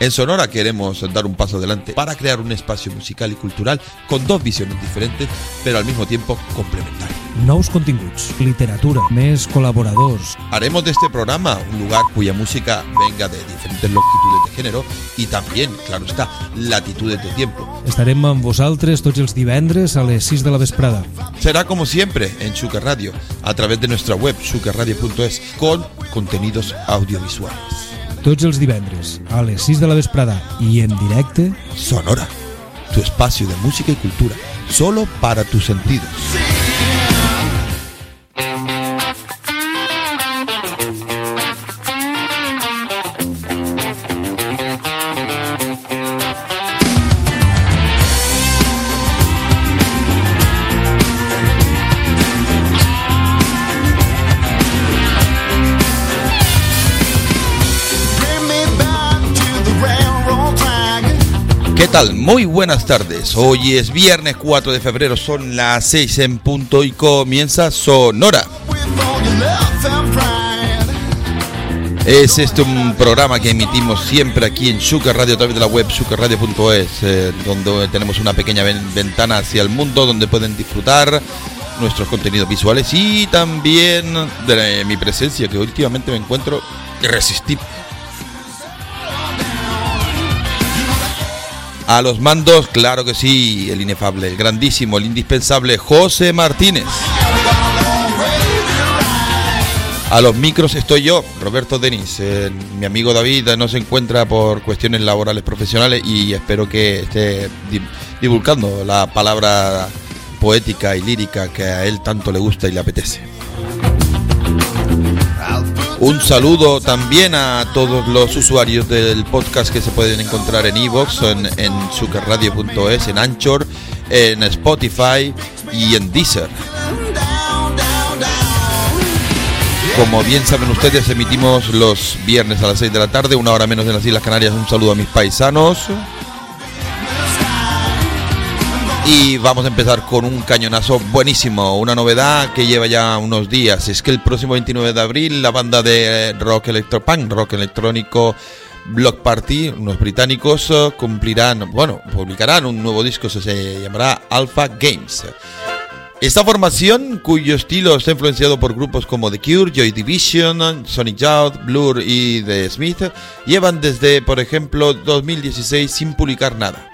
En Sonora queremos dar un paso adelante para crear un espacio musical y cultural con dos visiones diferentes, pero al mismo tiempo complementarias. Nous continguts, literatura, més col·laboradors. Haremos de este programa un lugar cuya música venga de diferentes longitudes de género y también, claro está, latitudes de tiempo. Estarem amb vosaltres tots els divendres a les 6 de la vesprada. Será como siempre en Sugar Radio, a través de nuestra web sugarradio.es, con contenidos audiovisuales. Tots els divendres a les 6 de la vesprada i en directe Sonora, tu espacio de música y cultura, solo para tus sentidos. Tal? Muy buenas tardes. Hoy es viernes 4 de febrero, son las 6 en punto y comienza Sonora. Es este un programa que emitimos siempre aquí en Sugar Radio a través de la web sugarradio.es, eh, donde tenemos una pequeña ven- ventana hacia el mundo donde pueden disfrutar nuestros contenidos visuales y también de mi presencia que últimamente me encuentro irresistible. A los mandos, claro que sí, el inefable, el grandísimo, el indispensable José Martínez. A los micros estoy yo, Roberto Denis. Eh, mi amigo David no se encuentra por cuestiones laborales profesionales y espero que esté di- divulgando la palabra poética y lírica que a él tanto le gusta y le apetece. Un saludo también a todos los usuarios del podcast que se pueden encontrar en Evox, en, en en Anchor, en Spotify y en Deezer. Como bien saben ustedes, emitimos los viernes a las 6 de la tarde, una hora menos en las Islas Canarias. Un saludo a mis paisanos. Y vamos a empezar con un cañonazo buenísimo, una novedad que lleva ya unos días. Es que el próximo 29 de abril la banda de rock electropunk, rock electrónico Block Party, unos británicos, eh, cumplirán, bueno, publicarán un nuevo disco, se- se llamará Alpha Games. Esta formación, cuyo estilo está influenciado por grupos como The Cure, Joy Division, Sonic Youth, Blur y The Smith, llevan desde, por ejemplo, 2016 sin publicar nada.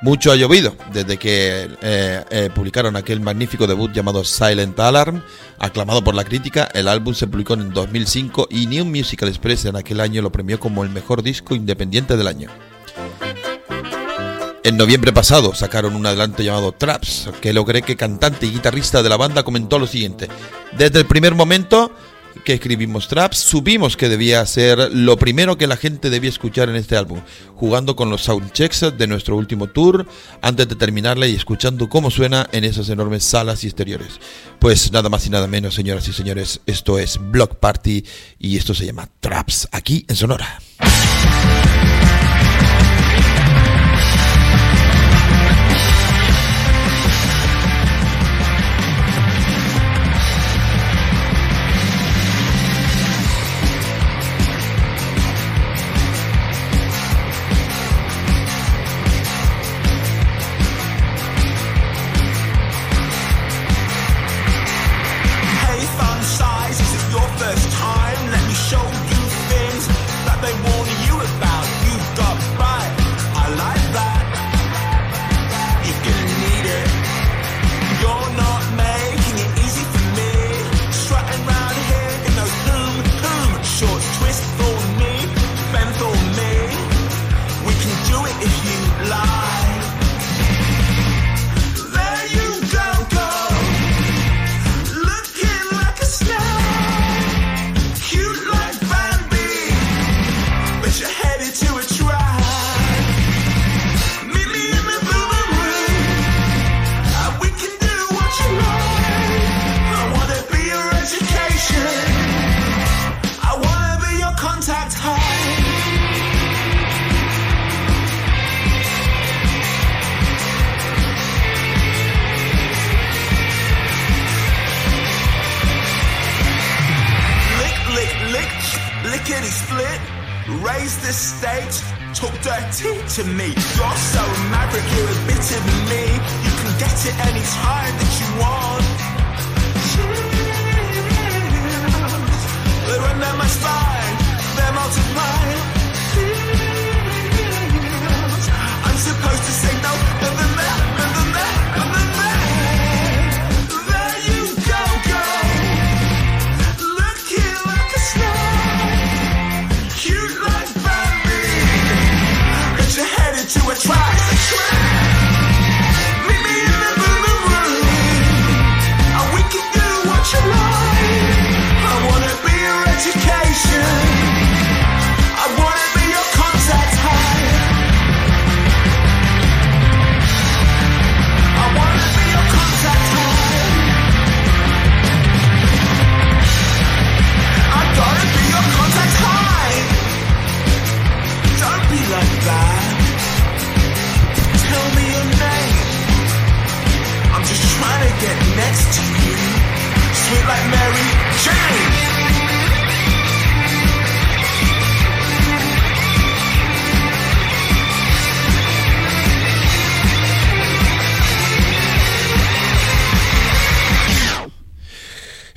Mucho ha llovido desde que eh, eh, publicaron aquel magnífico debut llamado Silent Alarm, aclamado por la crítica. El álbum se publicó en 2005 y New Musical Express en aquel año lo premió como el mejor disco independiente del año. En noviembre pasado sacaron un adelanto llamado Traps, que logré que cantante y guitarrista de la banda comentó lo siguiente. Desde el primer momento que escribimos Traps, supimos que debía ser lo primero que la gente debía escuchar en este álbum, jugando con los soundchecks de nuestro último tour antes de terminarla y escuchando cómo suena en esas enormes salas y exteriores. Pues nada más y nada menos, señoras y señores, esto es Block Party y esto se llama Traps, aquí en Sonora.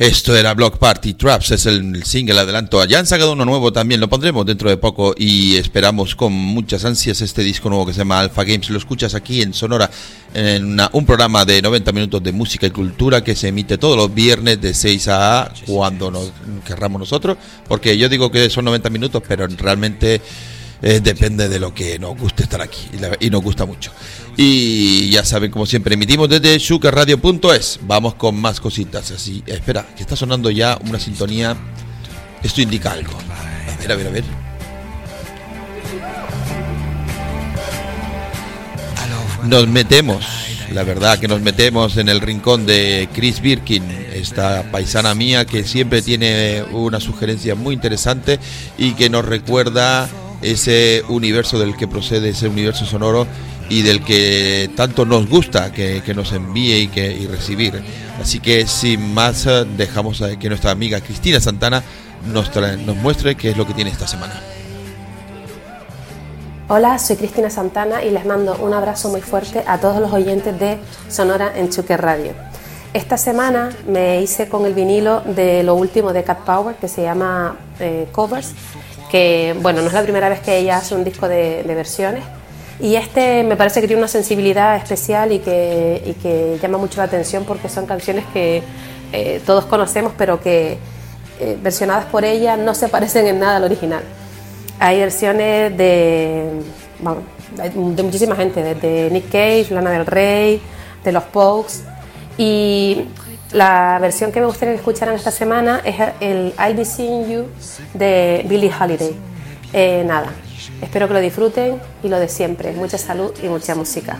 Esto era Block Party Traps, es el single adelanto. Ya han sacado uno nuevo también, lo pondremos dentro de poco y esperamos con muchas ansias este disco nuevo que se llama Alpha Games. Lo escuchas aquí en Sonora, en una- un programa de 90 minutos de música y cultura que se emite todos los viernes de 6 a cuando nos querramos nosotros, porque yo digo que son 90 minutos, pero realmente eh, depende de lo que nos guste estar aquí y, nos gusta mucho. Y ya saben, como siempre, emitimos desde shukerradio.es. Vamos con más cositas. Así, espera, que está sonando ya una sintonía. Esto indica algo. A ver, a ver, a ver. Nos metemos, la verdad que nos metemos en el rincón de Chris Birkin, esta paisana mía que siempre tiene una sugerencia muy interesante y que nos recuerda ese universo del que procede, ese universo sonoro y del que tanto nos gusta que, que nos envíe y, que, y recibir. Así que sin más, eh, dejamos a que nuestra amiga Cristina Santana nos, trae- nos muestre qué es lo que tiene esta semana. Hola, soy Cristina Santana y les mando un abrazo muy fuerte a todos los oyentes de Sonora en Chuque Radio. Esta semana me hice con el vinilo de lo último de Cat Power que se llama eh, Covers, que bueno, no es la primera vez que ella hace un disco de, versiones y este me parece que tiene una sensibilidad especial y que, llama mucho la atención porque son canciones que eh, todos conocemos pero que eh, versionadas por ella no se parecen en nada al original. Hay versiones de, de muchísima gente, desde Nick Cave, Lana del Rey, de los Pokes. Y la versión que me gustaría que escucharan esta semana es el I'll Be Seeing You de Billie Holiday. Eh, nada, espero que lo disfruten y lo de siempre. Mucha salud y mucha música.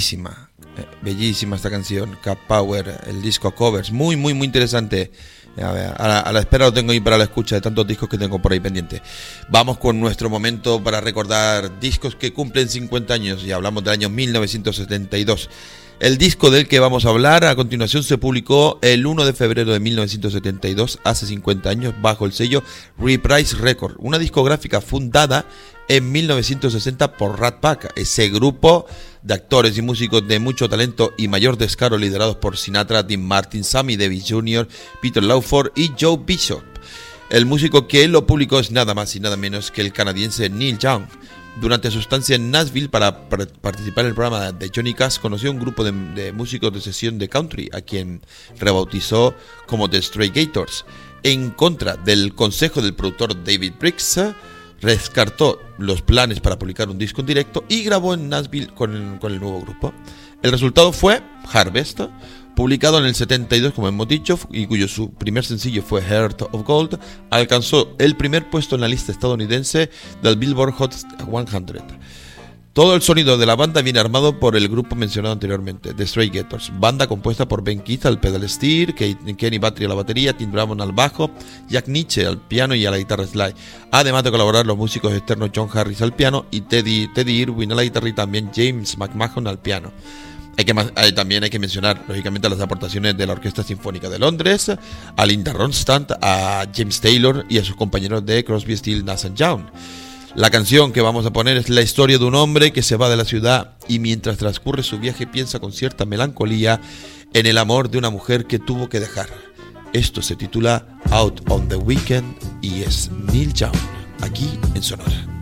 Bellísima, eh, bellísima esta canción, Cat Power, el disco covers, muy, muy, muy interesante. A, ver, a la, a la espera lo tengo ahí para la escucha de tantos discos que tengo por ahí pendiente. Vamos con nuestro momento para recordar discos que cumplen 50 años y hablamos del año 1972. El disco del que vamos a hablar a continuación se publicó el 1 de febrero de 1972, hace 50 años, bajo el sello Reprise Record, una discográfica fundada en 1960 por Rat Pack, ese grupo de actores y músicos de mucho talento y mayor descaro liderados por Sinatra, Dean Martin, Sammy Davis Jr., Peter Lawford y Joe Bishop. El músico que lo publicó es nada más y nada menos que el canadiense Neil Young. Durante su estancia en Nashville para par- participar en el programa de Johnny Cash, conoció a un grupo de, músicos de sesión de country, a quien rebautizó como The Stray Gators. En contra del consejo del productor David Briggs, descartó los planes para publicar un disco en directo y grabó en Nashville con el nuevo grupo. El resultado fue Harvest, publicado en el 72 como hemos dicho y cuyo su primer sencillo fue Heart of Gold, alcanzó el primer puesto en la lista estadounidense del Billboard Hot 100. Todo el sonido de la banda viene armado por el grupo mencionado anteriormente, The Stray Gators, banda compuesta por Ben Keith al pedal steel, Ke- Kenny Battery a la batería, Tim Drummond al bajo, Jack Nietzsche al piano y a la guitarra slide, además de colaborar los músicos externos John Harris al piano y Teddy, Teddy Irwin a la guitarra y también James McMahon al piano. Hay que, también hay que mencionar, lógicamente, las aportaciones de la Orquesta Sinfónica de Londres, a Linda Ronstadt, a James Taylor y a sus compañeros de Crosby, Steel, Nash Young. La canción que vamos a poner es la historia de un hombre que se va de la ciudad y mientras transcurre su viaje piensa con cierta melancolía en el amor de una mujer que tuvo que dejar. Esto se titula Out on the Weekend y es Neil Young, aquí en Sonora.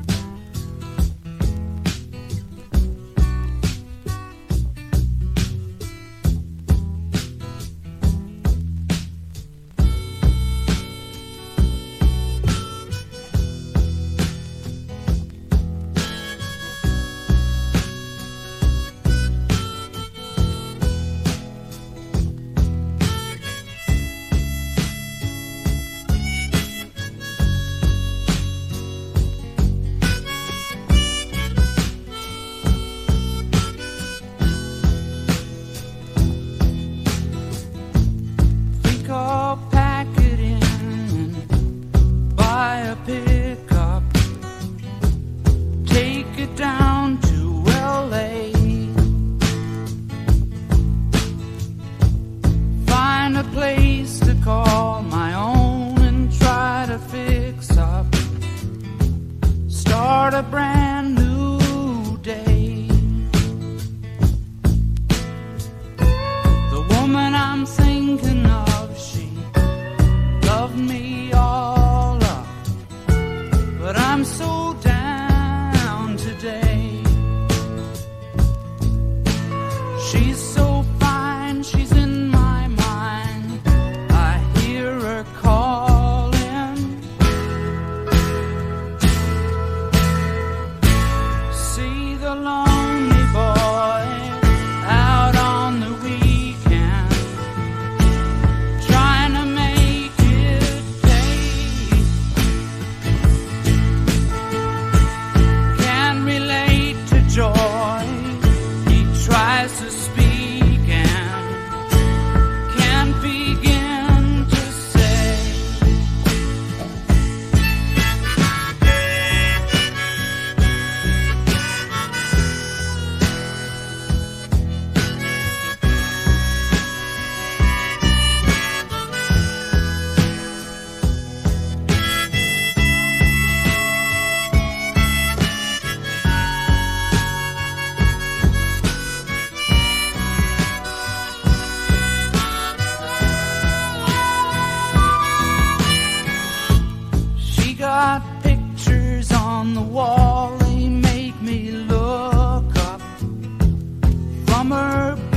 summer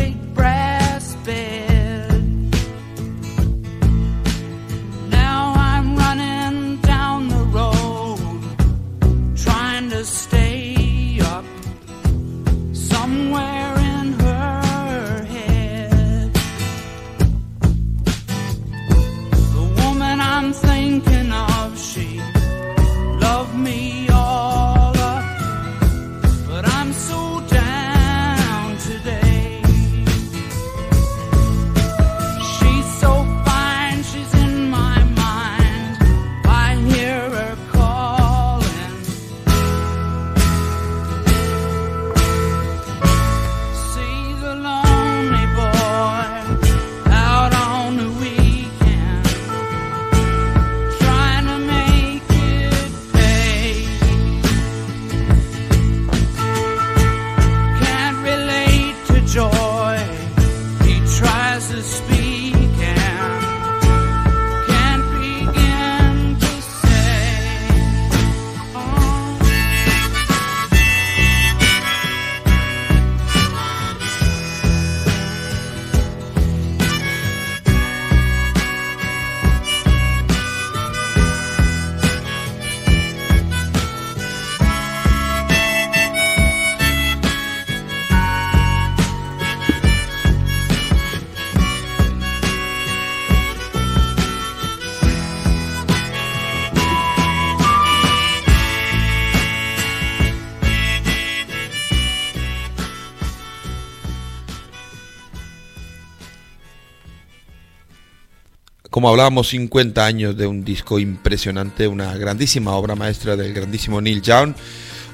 Como hablábamos, 50 años de un disco impresionante, una grandísima obra maestra del grandísimo Neil Young.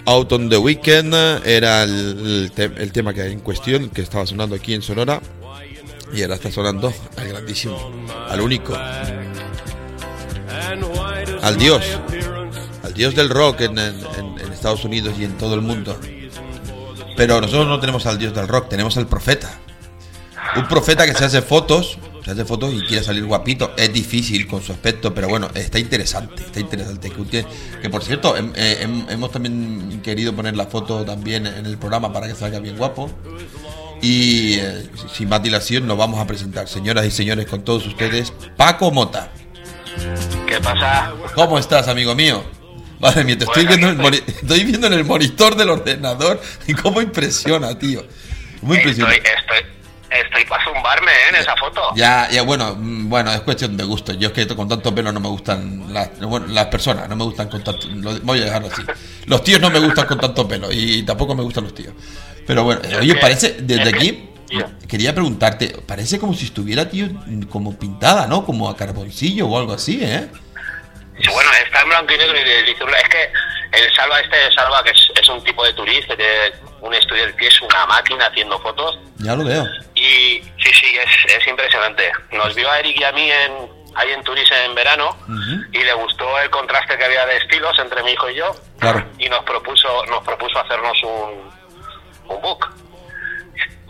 Out on the Weekend era el, el te- el tema que hay en cuestión, que estaba sonando aquí en Sonora. Y ahora está sonando al grandísimo, al único, al Dios, al Dios del rock en Estados Unidos y en todo el mundo. Pero nosotros no tenemos al Dios del rock, tenemos al profeta. Un profeta que se hace fotos, se hace fotos y quiere salir guapito. Es difícil con su aspecto, pero bueno, está interesante, está interesante. Que, que por cierto, hem- eh, hem- hemos también querido poner la foto también en el programa para que salga bien guapo. Y eh, sin más dilación nos vamos a presentar, señoras y señores, con todos ustedes, Paco Mota. ¿Qué pasa? ¿Cómo estás, amigo mío? Madre mía, te estoy viendo, en el estoy viendo en el monitor del ordenador y cómo impresiona, tío. Muy impresiona. Estoy, estoy, estoy para zumbarme ¿eh? en esa foto. Ya, ya, bueno, mm, bueno, es cuestión de gusto. Yo es que con tanto pelo no me gustan las, bueno, las personas, no me gustan con tanto. lo- voy a dejarlo así. Los tíos no me gustan con tanto pelo y tampoco me gustan los tíos. Pero bueno, oye, que- parece, desde que- aquí, quería preguntarte, parece como si estuviera, tío, como pintada, ¿no? Como a carboncillo o algo así, ¿eh? Bueno, está en blanco y negro y es que el Salva este, Salva, que es, es un tipo de turista, que tiene un estudio del pie, es una máquina haciendo fotos. Ya lo veo. Y sí, sí, es, es impresionante. Nos vio a Eric y a mí en, ahí en Turis en verano y le gustó el contraste que había de estilos entre mi hijo y yo. Claro. Y nos propuso, nos propuso hacernos un, un book.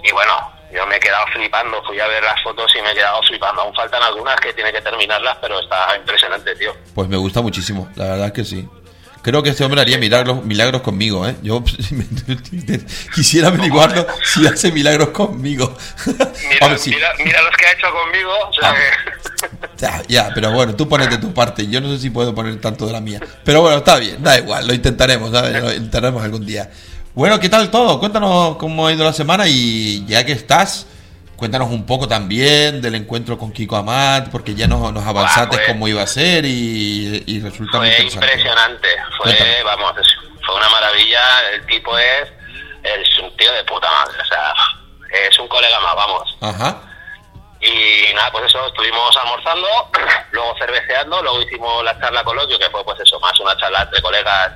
Y bueno, yo me he quedado flipando, fui a ver las fotos y me he quedado flipando. Aún faltan algunas que tiene que terminarlas, pero está impresionante, tío. Pues me gusta muchísimo, la verdad es que sí. Creo que este hombre haría milagros, milagros conmigo, ¿eh? Yo quisiera averiguarlo si hace milagros conmigo. Mira, Hombre, sí. mira, mira los que ha hecho conmigo. o sea Ah. que- Ya, ya, pero bueno, tú pones de tu parte. Yo no sé si puedo poner tanto de la mía. Pero bueno, está bien, da igual, lo intentaremos, ¿sabes? Lo intentaremos algún día. Bueno, ¿qué tal todo? Cuéntanos cómo ha ido la semana y ya que estás, cuéntanos un poco también del encuentro con Kiko Amat, porque ya nos, nos avanzaste pues. cómo iba a ser y, y resulta muy Fue interesante. impresionante. Fue, Cuéntame. vamos, fue una maravilla. El tipo es, es un tío de puta madre. O sea, es un colega más, vamos. Ajá. Y nada, pues eso, estuvimos almorzando, luego cerveceando, luego hicimos la charla coloquio, que fue pues eso, más una charla entre colegas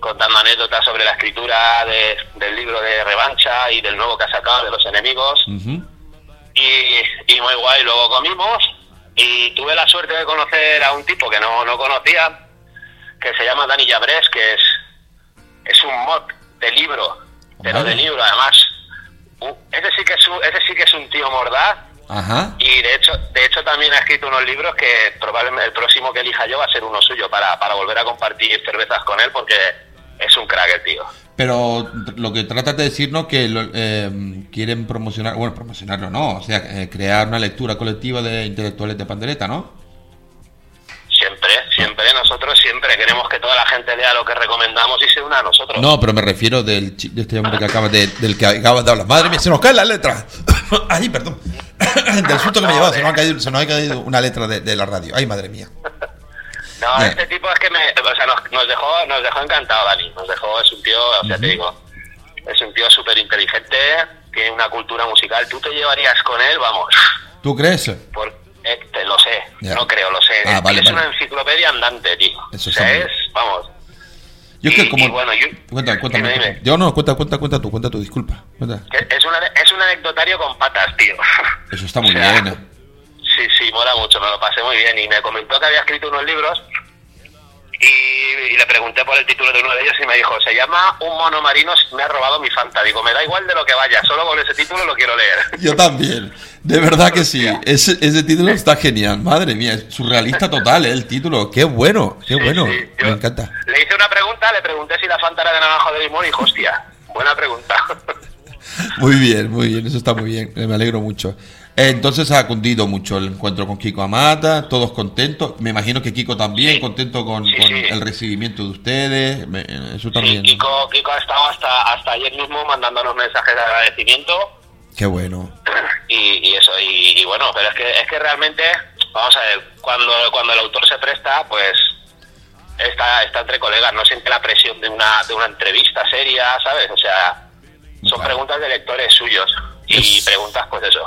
contando anécdotas sobre la escritura de- del libro de Revancha y del nuevo que ha sacado de los enemigos. Ujú. Y, y muy guay. Luego comimos y tuve la suerte de conocer a un tipo que no, no conocía, que se llama Dani Llabrés, que es, es un mod de libro, pero Vale. de libro además. Uh, ese, sí que es un, ese sí que es un tío mordaz Ajá. y de hecho de hecho también ha escrito unos libros que probablemente el próximo que elija yo va a ser uno suyo para, para volver a compartir cervezas con él porque es un crack el tío. Pero lo que tratas de decirnos que lo- eh, quieren promocionar, bueno, promocionarlo no, o sea, eh, crear una lectura colectiva de intelectuales de pandereta, ¿no? Siempre, siempre, nosotros siempre queremos que toda la gente lea lo que recomendamos y se una a nosotros. No, pero me refiero del de este hombre que acaba de, del que acabas de hablar. Madre mía, se nos cae la letra. Ay, perdón. del susto que me he llevado, se nos ha caído, se nos ha caído una letra de, de la radio. Ay, madre mía. No, este tipo es que me, o sea, nos, nos dejó, nos dejó encantado Dani, nos dejó, es un tío, o sea, te digo, es un tío súper inteligente, tiene una cultura musical, tú te llevarías con él, vamos, ¿Tú crees? por, eh, te lo sé, no creo, lo sé, Ah, es, vale, es vale. una enciclopedia andante, tío, Eso o sea, es, vamos, Yo es que como... y bueno, yo- Cuéntame, cuéntame. dime. Yo no, cuenta, cuenta, cuenta tú, cuenta tú, disculpa. Cuenta. es, una, es un anecdotario con patas, tío. Eso está muy O sea, bien. ¿eh? Sí, sí, mola mucho, me lo pasé muy bien y me comentó que había escrito unos libros y, y le pregunté por el título de uno de ellos y me dijo, se llama Un mono marino me ha robado mi fanta. Digo, me da igual de lo que vaya, solo con ese título lo quiero leer. Yo también, de verdad que sí. Ese, ese título está genial, madre mía, es surrealista total, ¿eh? el título. Qué bueno, qué bueno, Sí, yo me encanta. Le hice una pregunta, le pregunté si la fanta era de naranja o de limón y dijo, hostia, buena pregunta. Muy bien, muy bien, eso está muy bien, me alegro mucho. Eh, Entonces ha cundido mucho el encuentro con Kiko Amata, todos contentos. Me imagino que Kiko también Sí. contento con, Sí, con sí. el recibimiento de ustedes. me- eso también. Kiko, Kiko ha estado hasta, hasta ayer mismo mandándonos mensajes de agradecimiento Qué bueno. y, y eso, y, y bueno, pero es que, es que realmente, vamos a ver, cuando, cuando el autor se presta, pues está, está entre colegas, no siente la presión de una, de una entrevista seria, ¿sabes? O sea, son Vale. preguntas de lectores suyos y Es- preguntas, pues eso.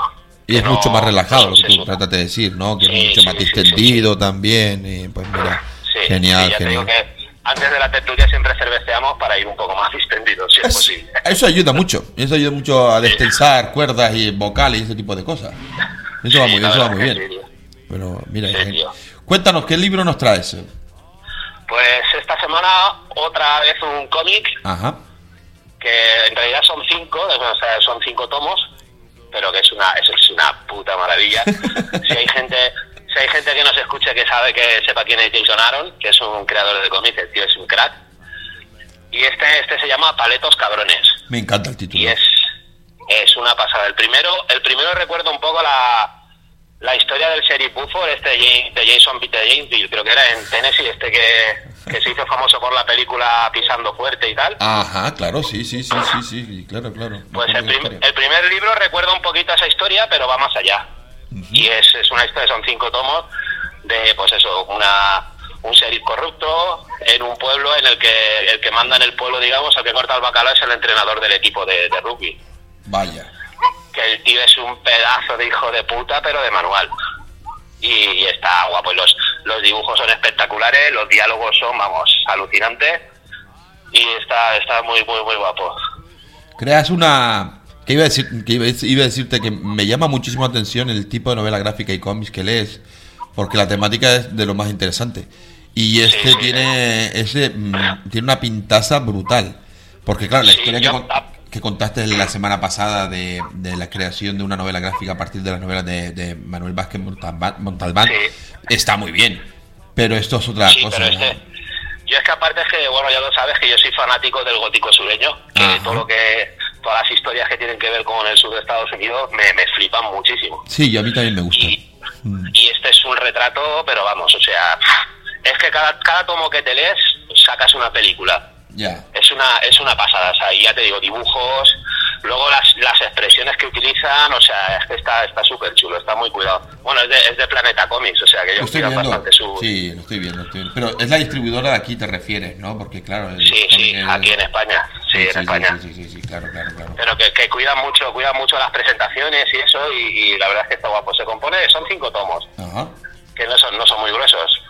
Y es no- mucho más relajado no lo que tú tratas de decir, ¿no? Que Sí, es mucho sí, más sí, sí, distendido también. Y pues mira, genial, ya te digo genial. que antes de la tertulia siempre cerveceamos para ir un poco más distendidos, si es, Es- posible. eso ayuda mucho, eso ayuda mucho a destensar cuerdas y vocales y ese tipo de cosas. Eso va muy eso va muy bien. Pero mira, genial. cuéntanos, ¿qué libro nos traes? Pues esta semana otra vez un cómic Ajá. que en realidad son cinco, o sea, son cinco tomos, pero que es una, eso es una puta maravilla. si hay gente, si hay gente que nos escuche que sabe que sepa quién es Jason Aaron, que es un creador de cómics, el tío es un crack. Y este, este se llama Paletos Cabrones. Me encanta el título. Y es, es una pasada. El primero, el primero recuerda un poco la, la historia del sheriff Buford, este de Jason Peter Jamesville, creo que era en Tennessee, este que, que se hizo famoso por la película Pisando Fuerte y tal. Ajá, claro, sí, sí, sí, sí, sí, claro, claro. Pues el, prim- primer libro recuerda un poquito esa historia, pero va más allá. Y es, es una historia, son cinco tomos de, pues eso, una un sheriff corrupto en un pueblo en el que el que manda en el pueblo, digamos, el que corta el bacalao es el entrenador del equipo de, de rugby. Vaya. Que el tío es un pedazo de hijo de puta, pero de manual. Y, y está guapo. Y los, los dibujos son espectaculares, los diálogos son, vamos, alucinantes. Y está, está muy, muy, muy guapo. Creas una... Que iba, a decir, que iba, a- decirte que me llama muchísimo la atención el tipo de novela gráfica y cómics que lees, porque la temática es de lo más interesante. Y este sí. tiene ese mm, tiene una pintaza brutal. Porque claro, la Sí, historia que, yo- que contaste la semana pasada de, de la creación de una novela gráfica a partir de las novelas de, de Manuel Vázquez Montalbán, Montalbán, Sí. está muy bien. Pero esto es otra Sí, cosa. este, yo es que aparte es que, bueno, ya lo sabes que yo soy fanático del gótico sureño, que Ajá. todo lo que, todas las historias que tienen que ver con el sur de Estados Unidos me, me flipan muchísimo. Sí, y a mí también me gusta. Y, Mm. y este es un retrato, pero vamos, o sea, es que cada, cada tomo que te lees sacas una película. Ya. Es una, es una pasada, o sea, y ya te digo, dibujos, luego las, las expresiones que utilizan, o sea, es que está está súper chulo, está muy cuidado. Bueno, es de, es de Planeta Comics, o sea, que Lo ellos cuidan bastante su... Sí, lo estoy viendo, estoy viendo. Pero es la distribuidora de aquí, te refieres, ¿no? Porque claro. el Sí, sí, aquí en España, sí, en España. Sí, sí, sí, sí, claro, claro, claro. pero que, que cuidan mucho cuidan mucho las presentaciones y eso y, y la verdad es que está guapo se compone son cinco tomos Ajá. que no son no son muy gruesos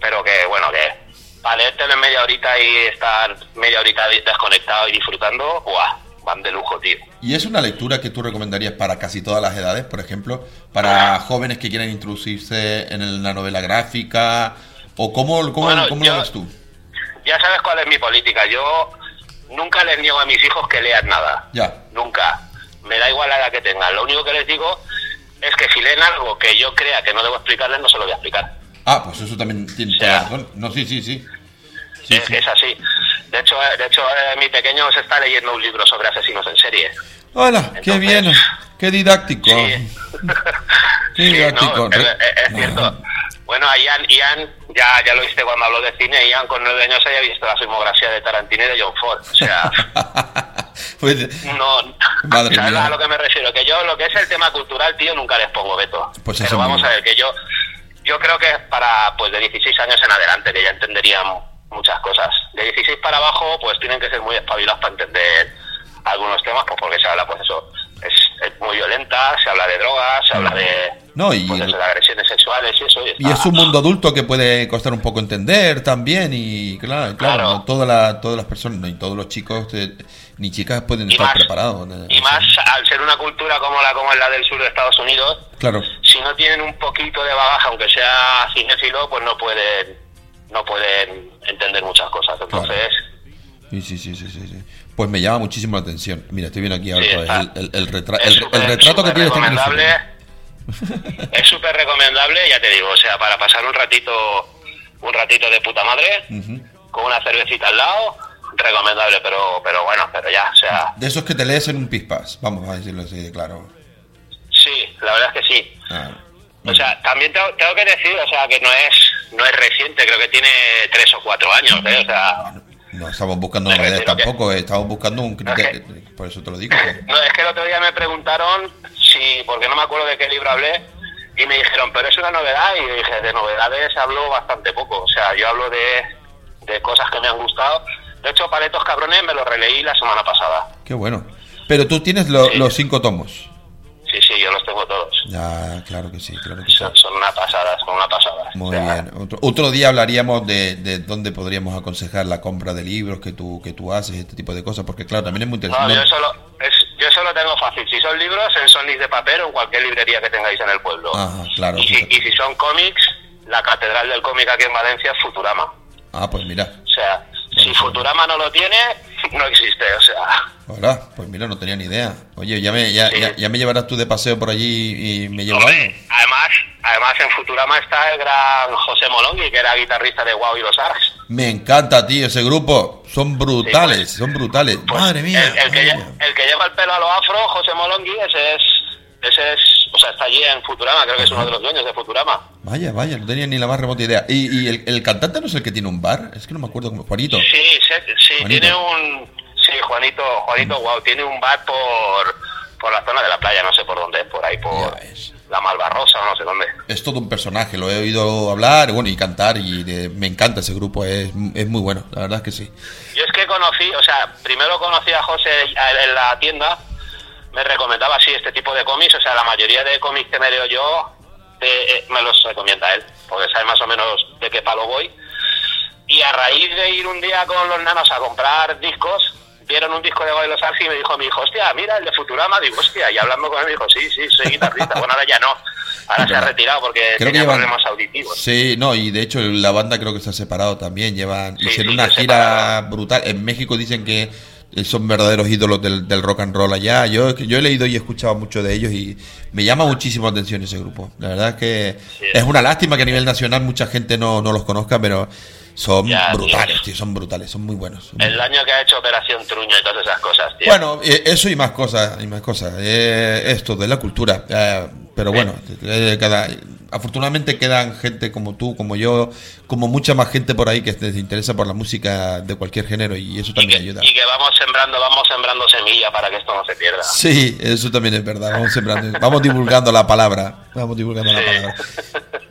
pero que bueno que para leértelo en media horita y estar media horita desconectado y disfrutando ¡buah! van de lujo tío ¿Y es una lectura que tú recomendarías para casi todas las edades, por ejemplo? Para jóvenes que quieran introducirse en la novela gráfica? ¿O cómo, cómo, Bueno, cómo yo- lo ves tú? ya sabes cuál es mi política yo nunca les niego a mis hijos que lean nada Ya. nunca me da igual la edad que tengan lo único que les digo es que si leen algo que yo crea que no debo explicarles no se lo voy a explicar Ah, pues eso también tiene O sea, razón. No, sí, sí, sí. Sí, es, sí. es así. De hecho, eh, de hecho eh, mi pequeño se está leyendo un libro sobre asesinos en serie. Hola, qué bien, qué didáctico. Sí. Qué didáctico. no, es, cierto. Bueno, a Ian, Ian ya, ya lo viste cuando habló de cine, Ian con nueve años había visto la filmografía de Tarantino y de John Ford. O sea, pues, no... Madre ¿Sabes mía. a lo que me refiero? Que yo lo que es el tema cultural, tío, nunca les pongo veto. Pues eso Pero vamos mismo. a ver, que yo yo creo que para pues de 16 años en adelante, que ya entenderían muchas cosas. De 16 para abajo, pues tienen que ser muy espabilados para entender algunos temas, pues porque se habla, pues eso, es, es muy violenta, se habla de drogas, se habla de, No, y- pues eso, de agresiones sexuales y eso. Y, Y es un mundo adulto que puede costar un poco entender también y claro, claro, Claro. no todas las todas las personas, ni todos los chicos eh, ni chicas pueden Y estar más- preparados. Y más al ser una cultura como la como es la del sur de Estados Unidos, Claro, si no tienen un poquito de bagaje, aunque sea cinéfilo, pues no pueden no pueden entender muchas cosas. Entonces, Sí, sí, sí, sí, sí. Pues me llama muchísimo la atención. Mira, estoy viendo aquí ahora el, el- retrato que súper tiene este recomendable. es súper recomendable, ya te digo, o sea, para pasar un ratito, un ratito de puta madre, con una cervecita al lado, recomendable, pero, pero bueno, pero ya, o sea, De esos que te lees en un pispas, vamos a decirlo así de claro. Sí, la verdad es que sí. Ah, O sea, también tengo, tengo que decir, o sea, que no es, no es reciente, creo que tiene tres o cuatro años, ¿eh? o sea, no estamos buscando creo que- tampoco, eh, estamos buscando un criterio. Es Por eso te lo digo. que- no, es que el otro día me preguntaron si, porque no me acuerdo de qué libro hablé, y me dijeron, pero es una novedad, y dije, de novedades hablo bastante poco, o sea, yo hablo de, de cosas que me han gustado. De hecho, Paletos Cabrones me lo releí la semana pasada. Qué bueno. Pero tú tienes lo- Sí. los cinco tomos. Sí, sí, yo los tengo todos. Ya, claro que sí, claro que sí. Son, una pasada, son una pasada. Muy O sea, bien. Otro, otro día hablaríamos de, de dónde podríamos aconsejar la compra de libros que tú, que tú haces, este tipo de cosas, porque claro, también es muy No, interesante. yo solo, es, yo solo tengo fácil. Si son libros, en Sonis de papel o en cualquier librería que tengáis en el pueblo. Ajá, claro, Y si, y si son cómics, la catedral del cómic aquí en Valencia es Futurama. Ah, pues mira. O sea, si Futurama no lo tiene, no existe. O sea, Ahora, pues mira, no tenía ni idea. Oye, ya me, ya, Sí. ya, ya me llevarás tú de paseo por allí y me hombre, además, además en Futurama está el gran José Molongui, que era guitarrista de Wow y los Arcs. Me encanta, tío, ese grupo. Son brutales, son brutales. Madre mía. pues, El, el que, madre mía. el que lleva el pelo a lo afro, José Molongui, ese es, ese es, o sea, está allí en Futurama, creo que es uno de los dueños de Futurama. Vaya, vaya, no tenía ni la más remota idea. ¿Y, y el, el cantante no es el que tiene un bar? Es que no me acuerdo cómo. Juanito. Sí, sí, Juanito. tiene un, sí, Juanito, Juanito, wow, tiene un bar por, por la zona de la playa, no sé por dónde, por ahí, por la Malvarrosa no sé dónde. Es todo un personaje, lo he oído hablar, bueno, y cantar, y de- me encanta ese grupo, es, es muy bueno, la verdad es que sí. Yo es que conocí, o sea, primero conocí a José en la tienda, me recomendaba así este tipo de cómics, o sea, la mayoría de cómics que me leo yo eh, eh, me los recomienda él, porque sabe más o menos de qué palo voy. Y a raíz de ir un día con los nanos a comprar discos, vieron un disco de Bailos Arsi y me dijo mi hijo, hostia, mira el de Futurama, digo, hostia, y hablando con él me dijo, sí, sí, soy guitarrista. bueno, ahora ya no, ahora se ha retirado porque Creo que tenía llevan- problemas auditivos. Sí, no, y de hecho la banda creo que se ha separado también, llevan, Sí, hicieron sí, una gira separaron. brutal. En México dicen que son verdaderos ídolos del, del rock and roll allá. Yo, yo he leído y he escuchado mucho de ellos y me llama muchísimo la atención ese grupo. La verdad es que Sí. es una lástima que a nivel nacional mucha gente no, no los conozca, pero son Ya, brutales, tío, son brutales, son muy buenos. son muy El daño que ha hecho Operación Truño y todas esas cosas, tío. Bueno, eh, eso y más cosas, y más cosas. Eh, esto de la cultura. eh, pero bueno, eh, cada, afortunadamente quedan gente como tú, como yo, como mucha más gente por ahí que se interesa por la música de cualquier género y eso y también que, ayuda. y que vamos sembrando, vamos sembrando semilla para que esto no se pierda. Sí, eso también es verdad. Vamos sembrando, vamos divulgando la palabra. Vamos divulgando la palabra.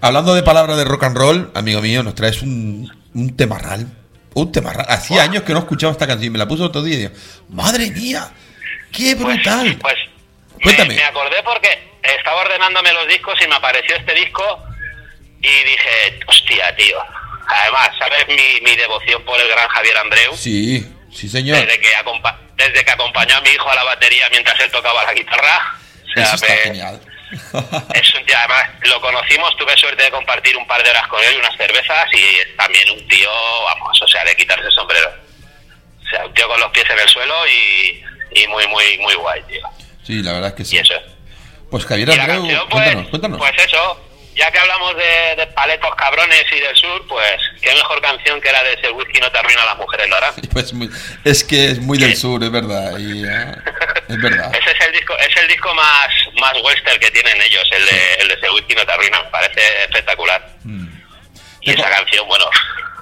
Hablando de palabras de rock and roll, amigo mío, nos traes un, un temarral. Un temarral. Hacía años que no escuchaba esta canción. Me la puso otro día y digo, madre mía, qué brutal. Pues, me, Cuéntame. me acordé porque estaba ordenándome los discos y me apareció este disco y dije, hostia, tío. Además, ¿sabes mi, mi devoción por el gran Javier Andreu? Sí, sí, señor. Desde que, acompa- desde que acompañó a mi hijo a la batería mientras él tocaba la guitarra. O sea, Eso está me- genial. Es un tío, además, lo conocimos, tuve suerte de compartir un par de horas con él y unas cervezas y es también un tío, vamos, o sea, de quitarse el sombrero. O sea, un tío con los pies en el suelo y, y muy, muy, muy guay, tío. Sí, la verdad es que Y sí. eso. Pues Javier Andreu, canción, pues, cuéntanos, cuéntanos. pues eso, ya que hablamos de, de paletos cabrones y del sur, pues qué mejor canción que la de ese whisky no te arruina a las mujeres, Nora. Pues muy- es que es muy del sur, es verdad. y, ah, es verdad. Ese es el disco, es el disco más, más western que tienen ellos, el de, el de ese whisky no te arruina, parece espectacular. Mm. Y esa canción, bueno,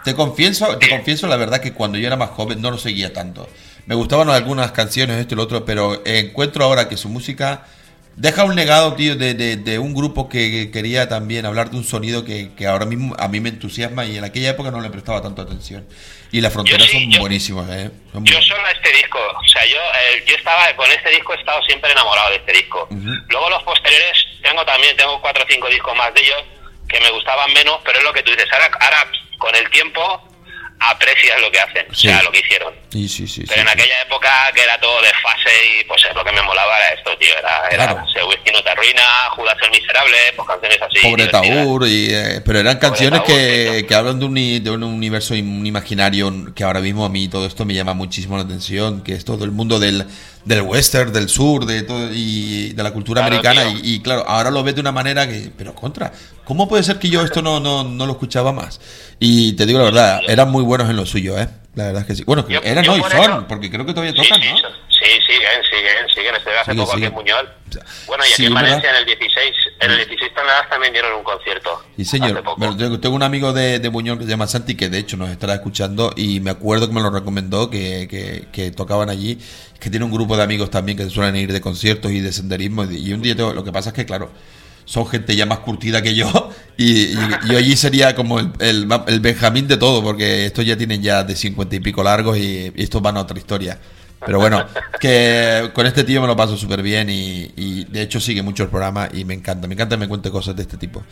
Te confieso, te confieso la verdad que cuando yo era más joven no lo seguía tanto. Me gustaban algunas canciones, esto y lo otro, pero encuentro ahora que su música deja un legado, tío, de, de- de un grupo que quería también hablar de un sonido que, que ahora mismo a mí me entusiasma y en aquella época no le prestaba tanto atención. Y las fronteras sí, son yo- buenísimas, ¿eh? Son Yo buenas. solo a este disco, o sea, yo eh, yo estaba con este disco he estado siempre enamorado de este disco. Luego los posteriores tengo también tengo cuatro o cinco discos más de ellos que me gustaban menos, pero es lo que tú dices. Ahora, ahora con el tiempo aprecias lo que hacen, Sí. o sea, lo que hicieron. Sí, sí, sí. Pero en sí. aquella época que era todo de fase y pues es lo que me molaba era esto, tío. Era, era Claro. whisky no te arruina, Judas el miserable, pues canciones así. Pobre. Taur, y, eh, pero eran canciones que, que hablan de un, de un universo, im- un imaginario que ahora mismo a mí todo esto me llama muchísimo la atención, que es todo el mundo del, del western, del sur, de todo, y de la cultura Claro, americana, y, y claro, ahora lo ves de una manera que, pero contra, ¿cómo puede ser que yo esto no, no, no lo escuchaba más? Y te digo la verdad, eran muy buenos en lo suyo, ¿eh? La verdad es que sí. Bueno, que eran yo no son, eso- porque creo que todavía Sí, tocan, sí, ¿no? sí, siguen, siguen, siguen. Estuve hace Sigue, poco aquí sigue. en Buñol. O sea, Bueno, y aquí sí, en. Valencia en el 16, en el 16 toneladas también dieron un concierto. Sí, señor. lo tengo, un amigo de, de Buñol que se llama Santi, que de hecho nos estará escuchando y me acuerdo que me lo recomendó, que, que, que tocaban allí, que tiene un grupo de amigos también que suelen ir de conciertos y de senderismo. Y un día tengo- lo que pasa es que, claro, son gente ya más curtida que yo y, y- yo allí sería como el, el, el Benjamín de todo, porque estos ya tienen ya de cincuenta y pico largos y, y estos van a otra historia. Pero bueno, que con este tío me lo paso súper bien y, y de hecho sigue mucho el programa y me encanta, me encanta que me cuente cosas de este tipo.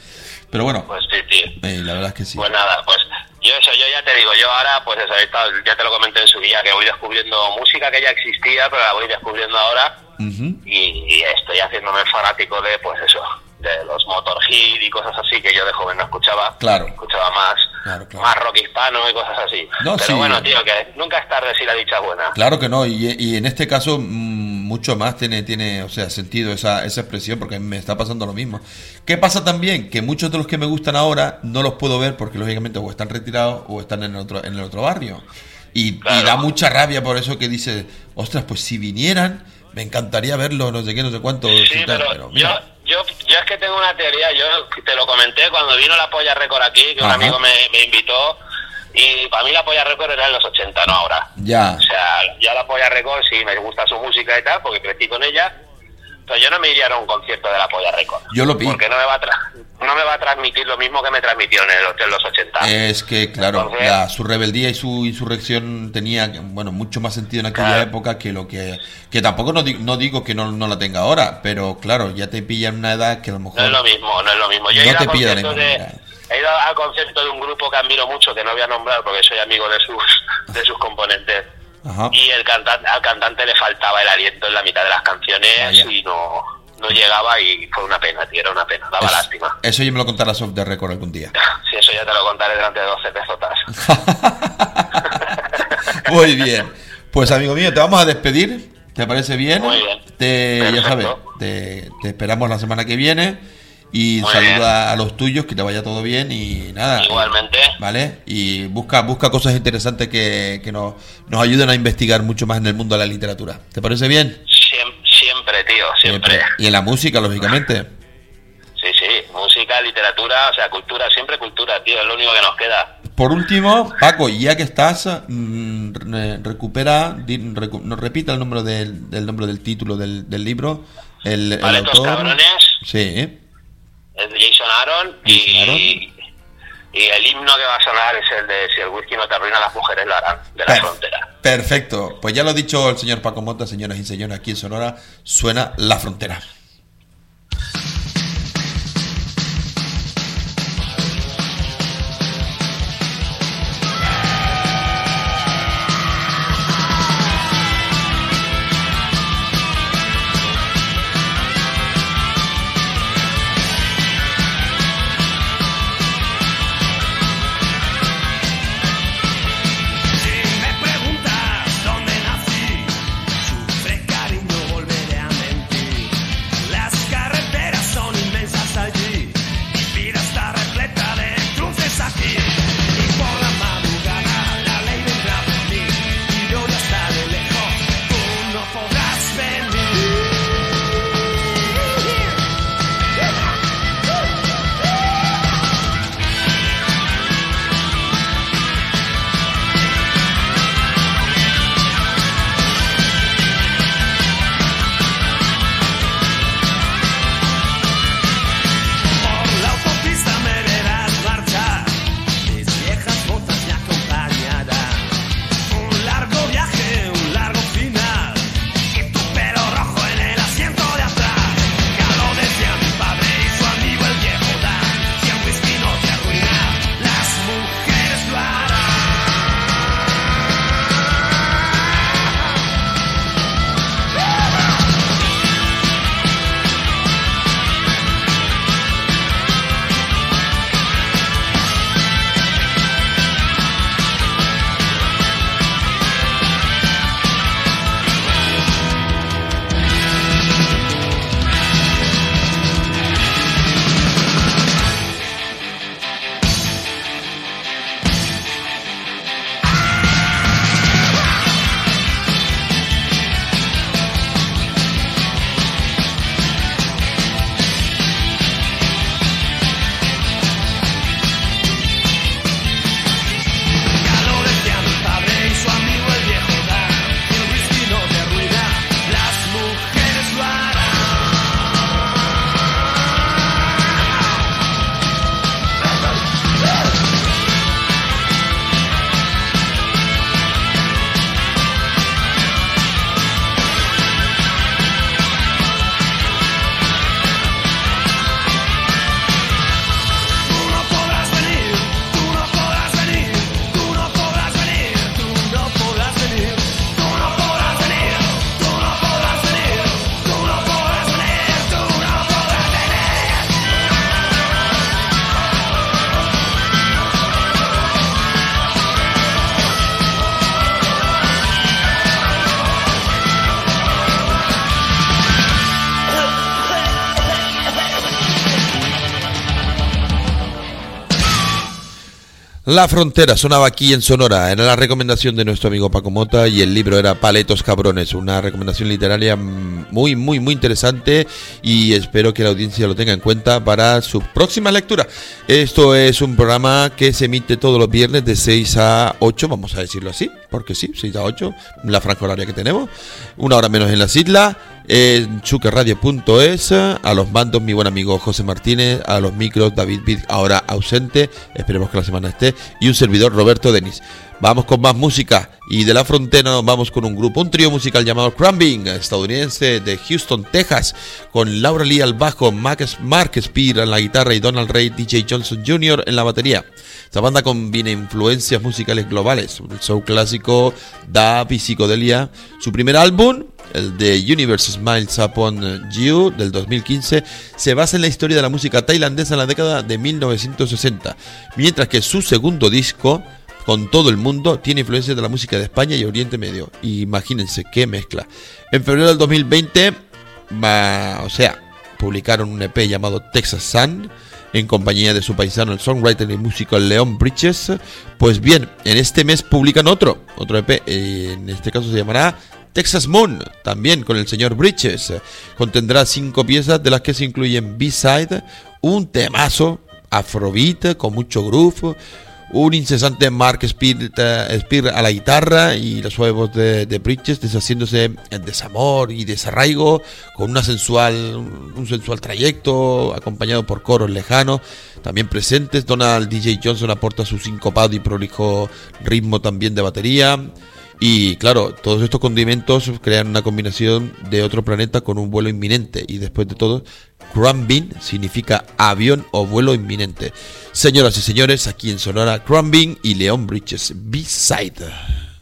Pero bueno, Pues sí, tío. eh, la verdad es que sí. Pues nada, pues yo eso, yo ya te digo, yo ahora, pues eso, ya te lo comenté en su día, que voy descubriendo música que ya existía, pero la voy descubriendo ahora y estoy haciéndome fanático de, pues eso, de los Motorhead y cosas así que yo de joven no escuchaba. Claro. Escuchaba más, Claro, claro. más rock hispano y cosas así. No, pero sí. bueno, tío, que nunca es tarde si la dicha buena. Claro que no, y, y en este caso mm, mucho más tiene, tiene o sea, sentido esa, esa expresión porque me está pasando lo mismo. ¿Qué pasa también? Que muchos de los que me gustan ahora no los puedo ver porque lógicamente o están retirados o están en el otro, en el otro barrio. Y, y Claro. da mucha rabia por eso que dice, ostras, pues si vinieran, me encantaría verlo, no sé qué, no sé cuánto. Sí, y tal", pero, pero mira, yo, yo es que tengo una teoría, yo te lo comenté cuando vino la Polla Record aquí, que un amigo me, me invitó, y para mí la Polla Record era en los 80, no ahora. ya, O sea, ya la Polla Record sí me gusta su música y tal, porque crecí con ella, yo no me iría a un concierto de la Polla Record. Yo lo vi. Porque no me va a, no me va a transmitir lo mismo que me transmitió en, el, los 80. Es que, claro, Entonces- la- su rebeldía y su insurrección tenía, bueno, mucho más sentido en aquella Claro. época que lo que... Que tampoco no, di- no digo que no, no la tenga ahora, pero claro, ya te pilla en una edad que a lo mejor... No es lo mismo, no es lo mismo. Yo No te a pilla de la conciertos misma de, manera. he ido al concierto de un grupo que admiro mucho, que no voy a nombrar porque soy amigo de sus, de sus componentes. Ajá. Y el cantante, al cantante le faltaba el aliento en la mitad de las canciones Vaya. y no, no llegaba y fue una pena, tío, era una pena, daba Es- lástima. Eso yo me lo contarás off the record algún día. Si eso ya te lo contaré delante de 12 pesotas. Muy bien. Pues amigo mío, te vamos a despedir. ¿Te parece bien? Muy bien. Te, ya sabes, te, te esperamos la semana que viene. Y Muy saluda a los tuyos, que te vaya todo bien y nada. Igualmente. ¿Vale? Y busca, busca cosas interesantes que, que nos, nos ayuden a investigar mucho más en el mundo de la literatura. ¿Te parece bien? Siem- siempre, tío, siempre. Y en la música, lógicamente. Sí, sí, música, literatura, o sea, cultura, siempre cultura, tío, es lo único que nos queda. Por último, Paco, ya que estás, mm, re- recupera, recu- nos repita el nombre del, del nombre del título del, del libro, el, el Vale, estos autor. cabrones, Sí, es de Jason Aaron y, Aaron. y el himno que va a sonar es el de Si el whisky no te arruina, las mujeres lo harán, de la Per- frontera. Perfecto. Pues ya lo ha dicho el señor Paco Mota, señoras y señores, aquí en Sonora suena La Frontera. La frontera sonaba aquí en Sonora, era la recomendación de nuestro amigo Paco Mota y el libro era Paletos Cabrones, una recomendación literaria muy, muy, muy interesante y espero que la audiencia lo tenga en cuenta para su próxima lectura. Esto es un programa que se emite todos los viernes de 6 a 8, vamos a decirlo así, porque sí, 6 a 8, la franja horaria que tenemos, una hora menos en las islas en chuquerradio.es, a los mandos mi buen amigo José Martínez, a los micros David Bid, ahora ausente, esperemos que la semana esté, y un servidor Roberto Denis. Vamos con más música y de la frontera nos vamos con un grupo, un trío musical llamado Crumbing, estadounidense de Houston, Texas, con Laura Lee al bajo, Mark, Mark Spear en la guitarra y Donald Ray DJ Johnson Jr. en la batería. Esta banda combina influencias musicales globales, el show clásico, dub y psicodelia. Su primer álbum, el de Universe Smiles Upon You del 2015, se basa en la historia de la música tailandesa en la década de 1960, mientras que su segundo disco, con todo el mundo, tiene influencias de la música de España y Oriente Medio. Imagínense qué mezcla. En febrero del 2020, va- o sea, publicaron un EP llamado Texas Sun en compañía de su paisano, el songwriter y músico Leon Bridges. Pues bien, en este mes publican otro, otro EP, eh, en este caso se llamará Texas Moon, también con el señor Bridges. Contendrá cinco piezas de las que se incluyen B-Side, un temazo, afrobeat con mucho groove, un incesante Mark Spear, eh, a la guitarra y la suave de Bridges deshaciéndose en desamor y desarraigo con una sensual, un sensual trayecto acompañado por coros lejanos también presentes. Donald DJ Johnson aporta su sincopado y prolijo ritmo también de batería. Y claro, todos estos condimentos crean una combinación de otro planeta con un vuelo inminente. Y después de todo, Crumbing significa avión o vuelo inminente. Señoras y señores, aquí en Sonora, Crumbing y Leon Bridges, B-Side.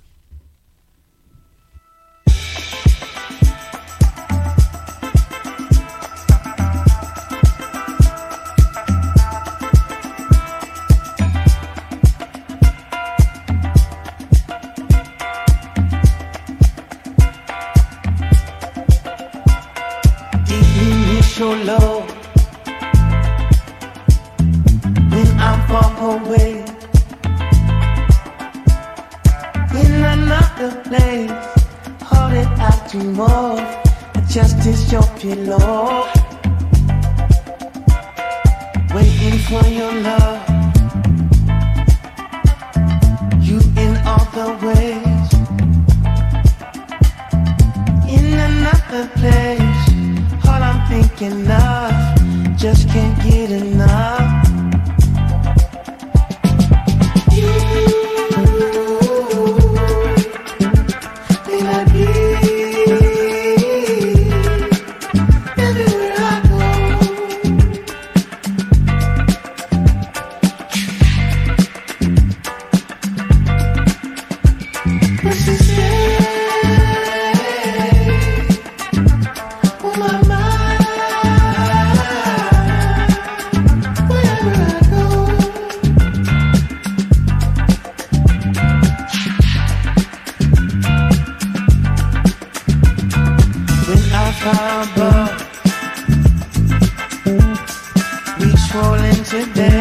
Away in another place, holding out to more. Just as your pillow, waiting for your love. You in all the ways in another place. All I'm thinking of, just can't get enough. We're trolling today.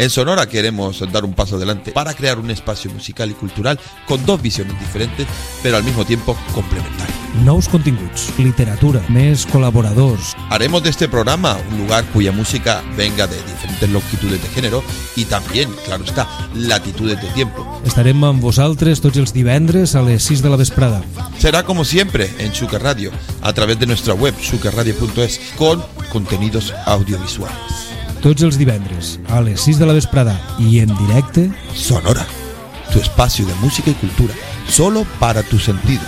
En Sonora queremos dar un paso adelante para crear un espacio musical y cultural con dos visiones diferentes, pero al mismo tiempo complementarias. Nous continguts, literatura, més col·laboradors, Haremos de este programa un lugar cuya música venga de diferentes longitudes de género y también, claro está, latitudes de tiempo. Estarem amb vosaltres tots els divendres a les 6 de la vesprada. Será como siempre en Sugar Radio, a través de nuestra web sugarradio.es, con contenidos audiovisuales. Tots els divendres a les 6 de la vesprada i en directe Sonora, tu espacio de música y cultura, solo para tus sentidos.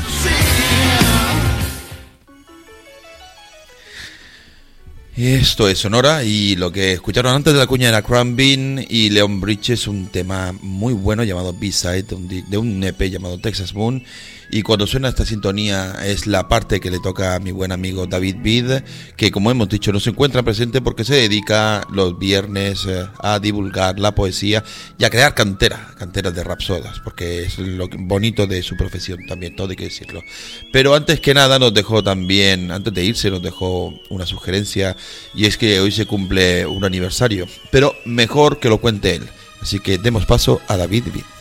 Esto es Sonora y lo que escucharon antes de la cuña era Bean y Leon Bridges, un tema muy bueno llamado B-Side de un di- de un EP llamado Texas Moon. Y cuando suena esta sintonía es la parte que le toca a mi buen amigo David Bid, que como hemos dicho no se encuentra presente porque se dedica los viernes eh, a divulgar la poesía y a crear cantera, canteras de rapsodas, porque es lo bonito de su profesión también, todo hay que decirlo. Pero antes que nada nos dejó también, antes de irse nos dejó una sugerencia y es que hoy se cumple un aniversario, pero mejor que lo cuente él. Así que demos paso a David Bid.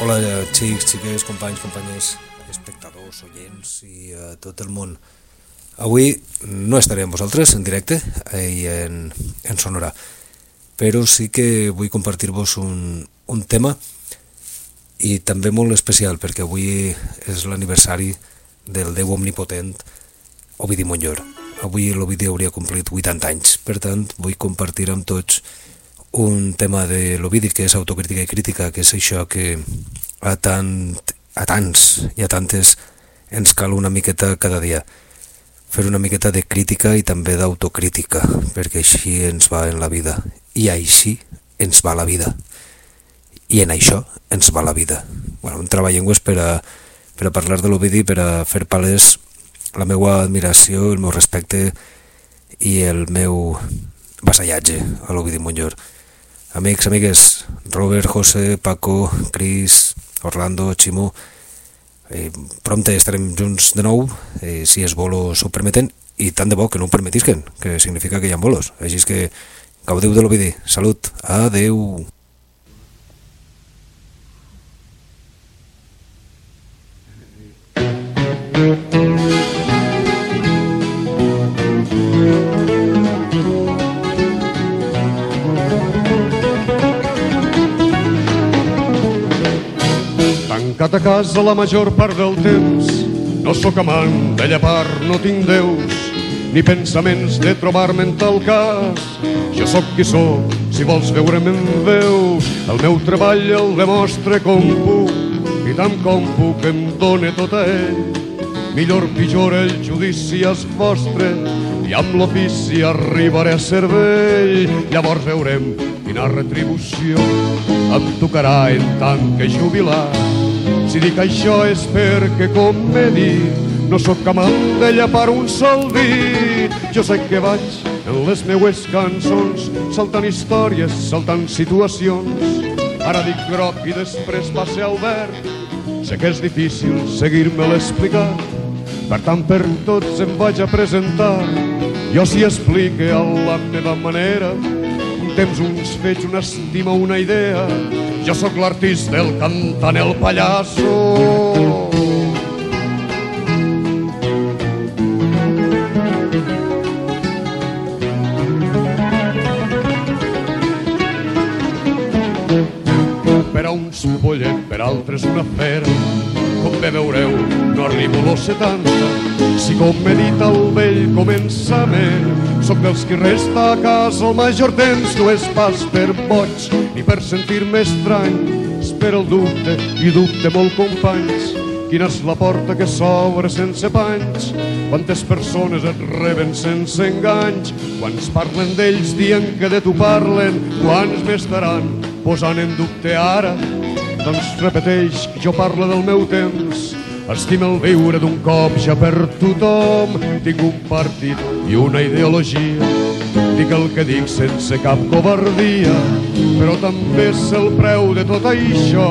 Hola, eh, xics, xiques, companys, companyes, espectadors, oients i uh, tot el món. Avui no estaré amb vosaltres en directe eh, i en, en sonora, però sí que vull compartir-vos un, un tema i també molt especial perquè avui és l'aniversari del Déu Omnipotent Ovidi Montllor. Avui l'Ovidi hauria complit 80 anys, per tant vull compartir amb tots un tema de l'Ovidi que és autocrítica i crítica, que és això que a, tant, a tants i a tantes ens cal una miqueta cada dia. Fer una miqueta de crítica i també d'autocrítica, perquè així ens va en la vida. I així ens va la vida. I en això ens va la vida. Bueno, un treball-llengües per a, per a parlar de l'Ovidi, per a fer palès la meva admiració, el meu respecte i el meu vassallatge a l'Ovidi Montllor. Amics, amigues, Robert, José, Paco, Cris, Orlando, Ximó, eh, prompte estarem junts de nou, eh, si els bolos ho permeten, i tant de bo que no ho permetisquen, que significa que hi ha bolos. Així que gaudiu de l'Ovidi. Salut. Adeu. Tancat a casa la major part del temps, no sóc amant de llepar, no tinc deus, ni pensaments de trobar-me en tal cas. Jo sóc qui sóc, si vols veure'm en veus, el meu treball el demostre com puc, i tant com puc em dóna tot a ell. Millor pitjor el judici és vostre, i amb l'ofici arribaré a ser vell. Llavors veurem quina retribució em tocarà en tant que jubilat. Si dic això és perquè, com m'he dit, no sóc amant de llapar un sol dit. Jo sé que vaig en les meues cançons, saltant històries, saltant situacions. Ara dic groc i després va ser Albert. Sé que és difícil seguir-me l'explicar, Per tant, per tots em vaig a presentar. Jo s'hi explique a la meva manera. Un temps, uns fets, una estima, una idea. Jo sóc l'artista, el cantant, el pallasso. Per a uns pollet, per altres un afer. Com bé veureu, no arribo a los 70. Si com m'he dit el vell començament, sóc dels qui resta a casa el major temps. No és pas per boig ni per sentir-me estrany, és per el dubte i dubte molt companys. Quina és la porta que s'obre sense panys? Quantes persones et reben sense enganys? Quants parlen d'ells dient que de tu parlen? Quants m'estaran posant en dubte ara? Doncs repeteix que jo parlo del meu temps. Estima el viure d'un cop ja per tothom. Tinc un partit i una ideologia. Dic el que dic sense cap covardia, però també és el preu de tot això.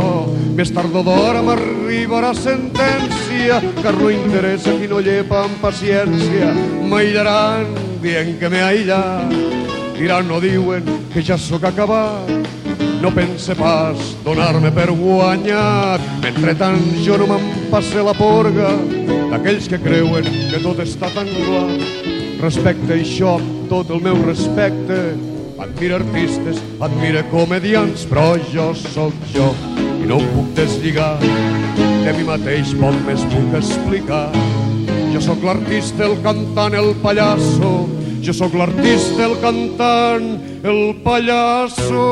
Més tard o d'hora m'arribarà sentència, car no interessa qui no llepa amb paciència. M'aïllaran dient que m'he aïllat, diran o diuen que ja sóc acabat. No pense pas donar-me per guanyat, mentretant jo no me'n passe la porga d'aquells que creuen que tot està tan clar. Respecte això amb tot el meu respecte, admira artistes, admira comedians, però jo sóc jo i no em puc deslligar. De mi mateix poc més puc explicar. Jo sóc l'artista, el cantant, el pallasso, jo sóc l'artista, el cantant, el pallasso.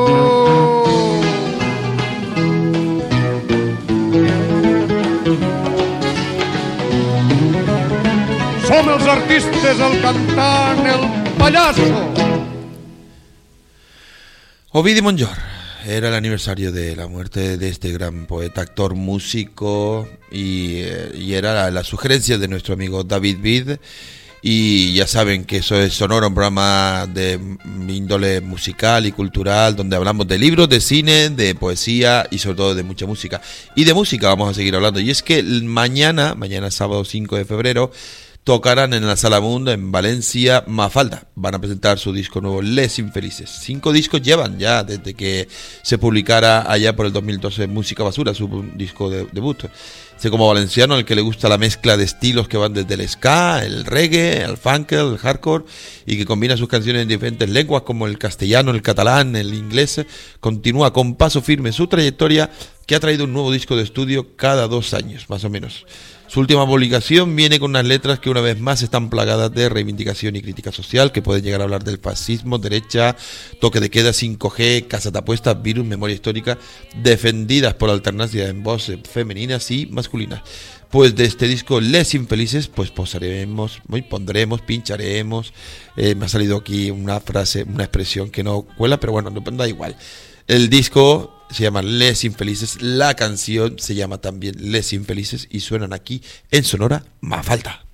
Som els artistes, el cantant, el pallasso. Ovidio Monjor. Era el aniversario de la muerte de este gran poeta, actor, músico y, eh, y era la, la sugerencia de nuestro amigo David Bid. Y ya saben que eso es Sonora, un programa de índole musical y cultural, donde hablamos de libros, de cine, de poesía y sobre todo de mucha música. Y de música vamos a seguir hablando. Y es que mañana, mañana sábado 5 de febrero, tocarán en la Sala Mundo en Valencia Mafalda. Van a presentar su disco nuevo Les Infelices. Cinco discos llevan ya desde que se publicara allá por el 2012 Música Basura, su disco de debut. Sé como valenciano al que le gusta la mezcla de estilos que van desde el ska, el reggae, el funk, el hardcore y que combina sus canciones en diferentes lenguas como el castellano, el catalán, el inglés, continúa con paso firme su trayectoria que ha traído un nuevo disco de estudio cada dos años, más o menos. Su última publicación viene con unas letras que una vez más están plagadas de reivindicación y crítica social, que pueden llegar a hablar del fascismo, derecha, toque de queda, 5G, casa de apuestas, virus, memoria histórica, defendidas por alternancia en voces femeninas y masculinas. Pues de este disco Les Infelices, pues posaremos, pondremos, pincharemos. Eh, me ha salido aquí una frase, una expresión que no cuela, pero bueno, no da igual. El disco se llama Les Infelices, la canción se llama también Les Infelices y suenan aquí en Sonora Mafalda.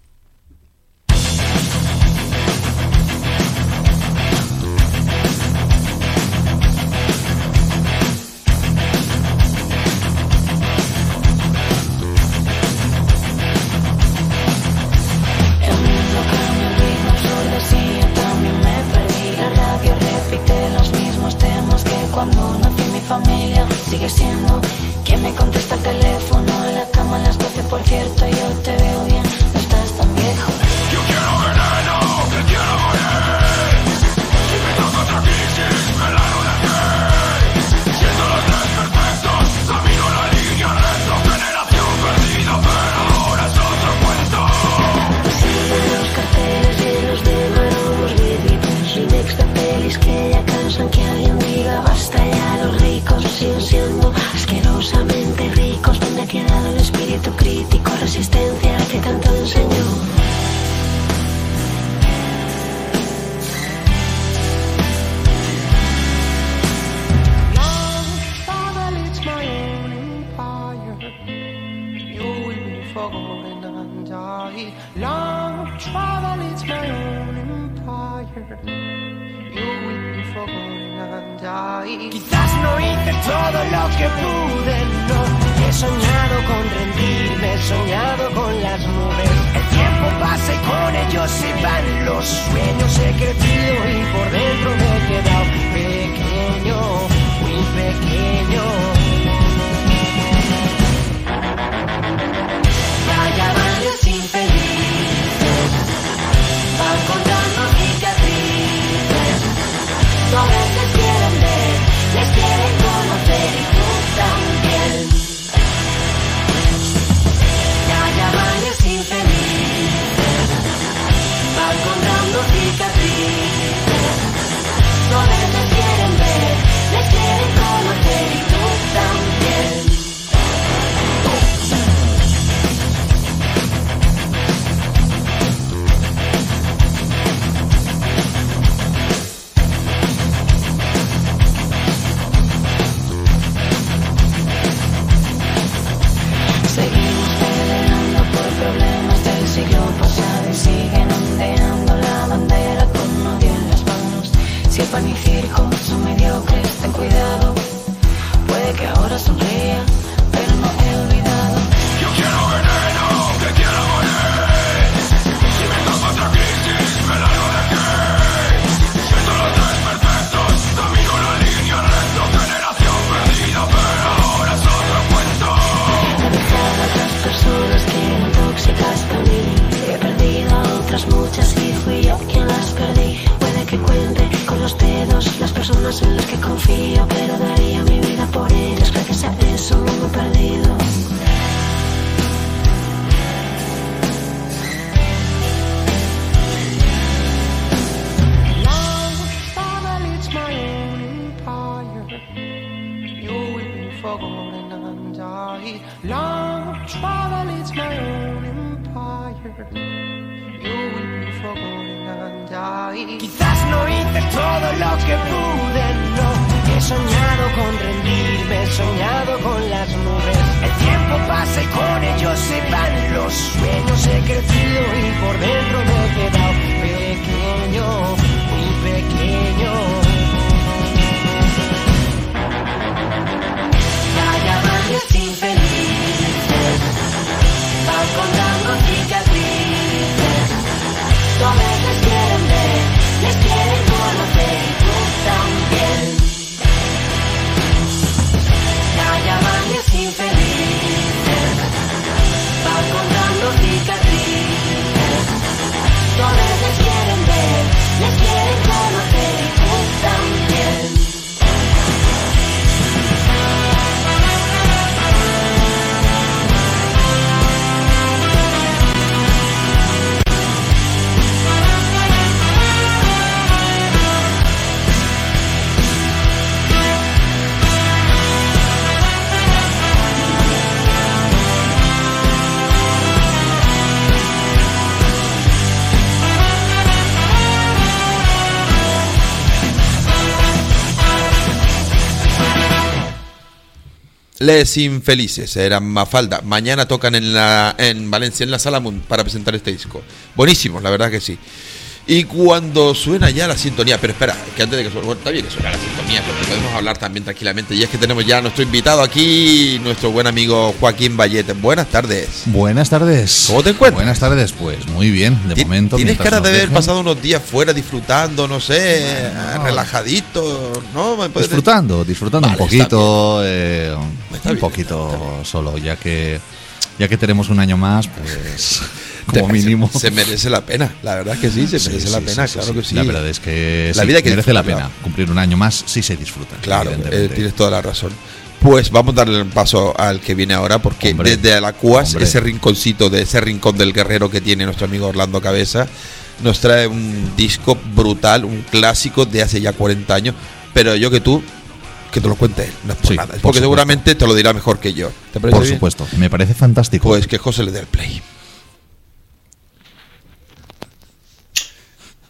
Les Infelices, eran Mafalda. Mañana tocan en, la, en Valencia, en la Sala para presentar este disco. Buenísimo, la verdad que sí. Y cuando suena ya la sintonía, pero espera, que antes de que suene, bueno, está bien que suene la sintonía, pero podemos hablar también tranquilamente. Y es que tenemos ya a nuestro invitado aquí, nuestro buen amigo Joaquín Vallete. Buenas tardes. Buenas tardes. ¿Cómo te encuentras? Buenas tardes, pues muy bien, de Ti- momento. Tienes cara de haber pasado unos días fuera disfrutando, no sé, relajadito, ¿no? ¿Me puedes- Disfrutando, disfrutando Vale, un poquito, eh, un poquito solo, ya que ya que tenemos un año más, pues como mínimo. Se, se merece la pena, la verdad que sí, se merece sí, la sí, pena, sí, claro que sí. La verdad es que La vida que merece la pena. Cumplir un año más sí se disfruta. Claro, eh, tienes toda la razón. Pues vamos a darle el paso al que viene ahora, porque Hombre, desde la CUAS, hombre. ese rinconcito de ese rincón del guerrero que tiene nuestro amigo Orlando Cabeza, nos trae un disco brutal, un clásico de hace ya 40 años, pero yo que tú, que te lo cuente él, no es por Sí, nada, por porque supuesto. seguramente te lo dirá mejor que yo. ¿Te parece Por bien? supuesto, me parece fantástico. Pues que José le dé el play.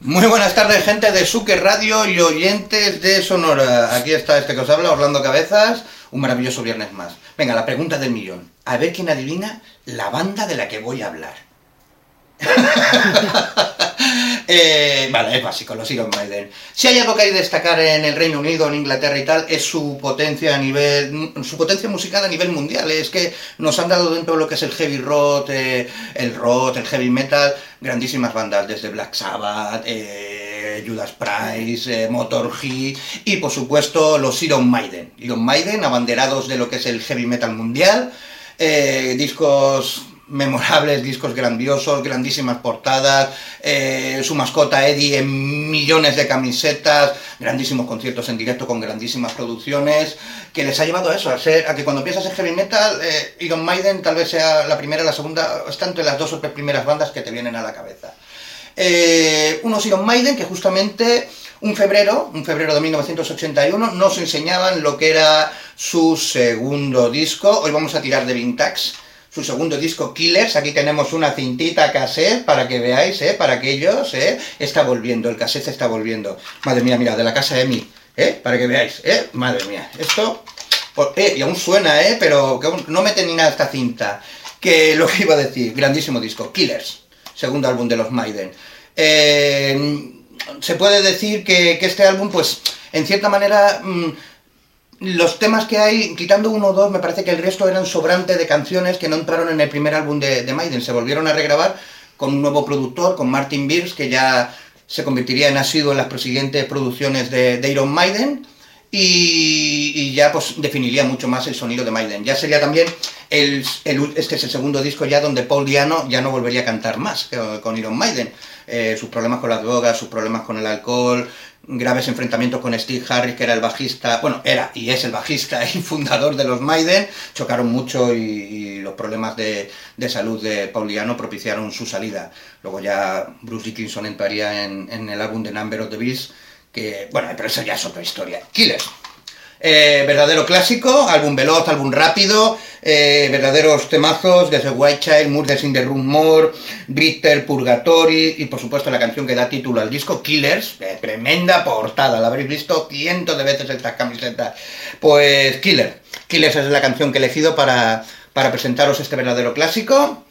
Muy buenas tardes, gente de Suque Radio y oyentes de Sonora. Aquí está este que os habla, Orlando Cabezas. Un maravilloso viernes más. Venga, la pregunta del millón. A ver quién adivina la banda de la que voy a hablar. Eh, vale, es básico, los Iron Maiden. Si hay algo que hay que destacar en el Reino Unido, en Inglaterra y tal, es su potencia a nivel, su potencia musical a nivel mundial. Es que nos han dado dentro de lo que es el heavy rock, eh, el rock, el heavy metal, grandísimas bandas, desde Black Sabbath, eh, Judas Priest, eh, Motorhead y por supuesto los Iron Maiden. Iron Maiden, abanderados de lo que es el heavy metal mundial, discos memorables, discos grandiosos, grandísimas portadas, eh, su mascota Eddie en millones de camisetas, grandísimos conciertos en directo con grandísimas producciones, que les ha llevado a eso, a, ser, a que cuando piensas en heavy metal, eh, Iron Maiden tal vez sea la primera, la segunda, está entre las dos primeras bandas que te vienen a la cabeza. Eh, unos Iron Maiden que justamente un febrero, un febrero de 1981, nos enseñaban lo que era su segundo disco. Hoy vamos a tirar de Vintax, su segundo disco Killers. Aquí tenemos una cintita cassette para que veáis, ¿eh? para aquellos, ¿eh? está volviendo, el cassette está volviendo. Madre mía, mira, de la casa Emi, ¿eh? para que veáis, ¿eh? madre mía, esto, eh, y aún suena, ¿eh? pero que aún no mete ni nada esta cinta. Que lo que iba a decir, grandísimo disco, Killers, segundo álbum de los Maiden. Eh, se puede decir que, que este álbum, pues, en cierta manera, mm, los temas que hay, quitando uno o dos, me parece que el resto eran sobrante de canciones que no entraron en el primer álbum de, de Maiden. Se volvieron a regrabar con un nuevo productor, con Martin Birks, que ya se convertiría en asiduo en las prosiguientes producciones de, Iron Maiden. Y, y ya pues definiría mucho más el sonido de Maiden. Ya sería también el, el- este es el segundo disco ya donde Paul Diano ya no volvería a cantar más que con Iron Maiden. Eh, sus problemas con las drogas, sus problemas con el alcohol, graves enfrentamientos con Steve Harris, que era el bajista, bueno, era y es el bajista y fundador de los Maiden, chocaron mucho y, los problemas de, salud de Paul Diano propiciaron su salida. Luego ya Bruce Dickinson entraría en, en el álbum de Number of the Beast, que, bueno, pero eso ya es otra historia. Killers. Eh, verdadero clásico, álbum veloz, álbum rápido, eh, verdaderos temazos desde White Child, Murders in the Room More, Purgatory y por supuesto la canción que da título al disco, Killers, eh, tremenda portada, la habréis visto cientos de veces estas camisetas. Pues Killer, Killers es la canción que he elegido para, para presentaros este verdadero clásico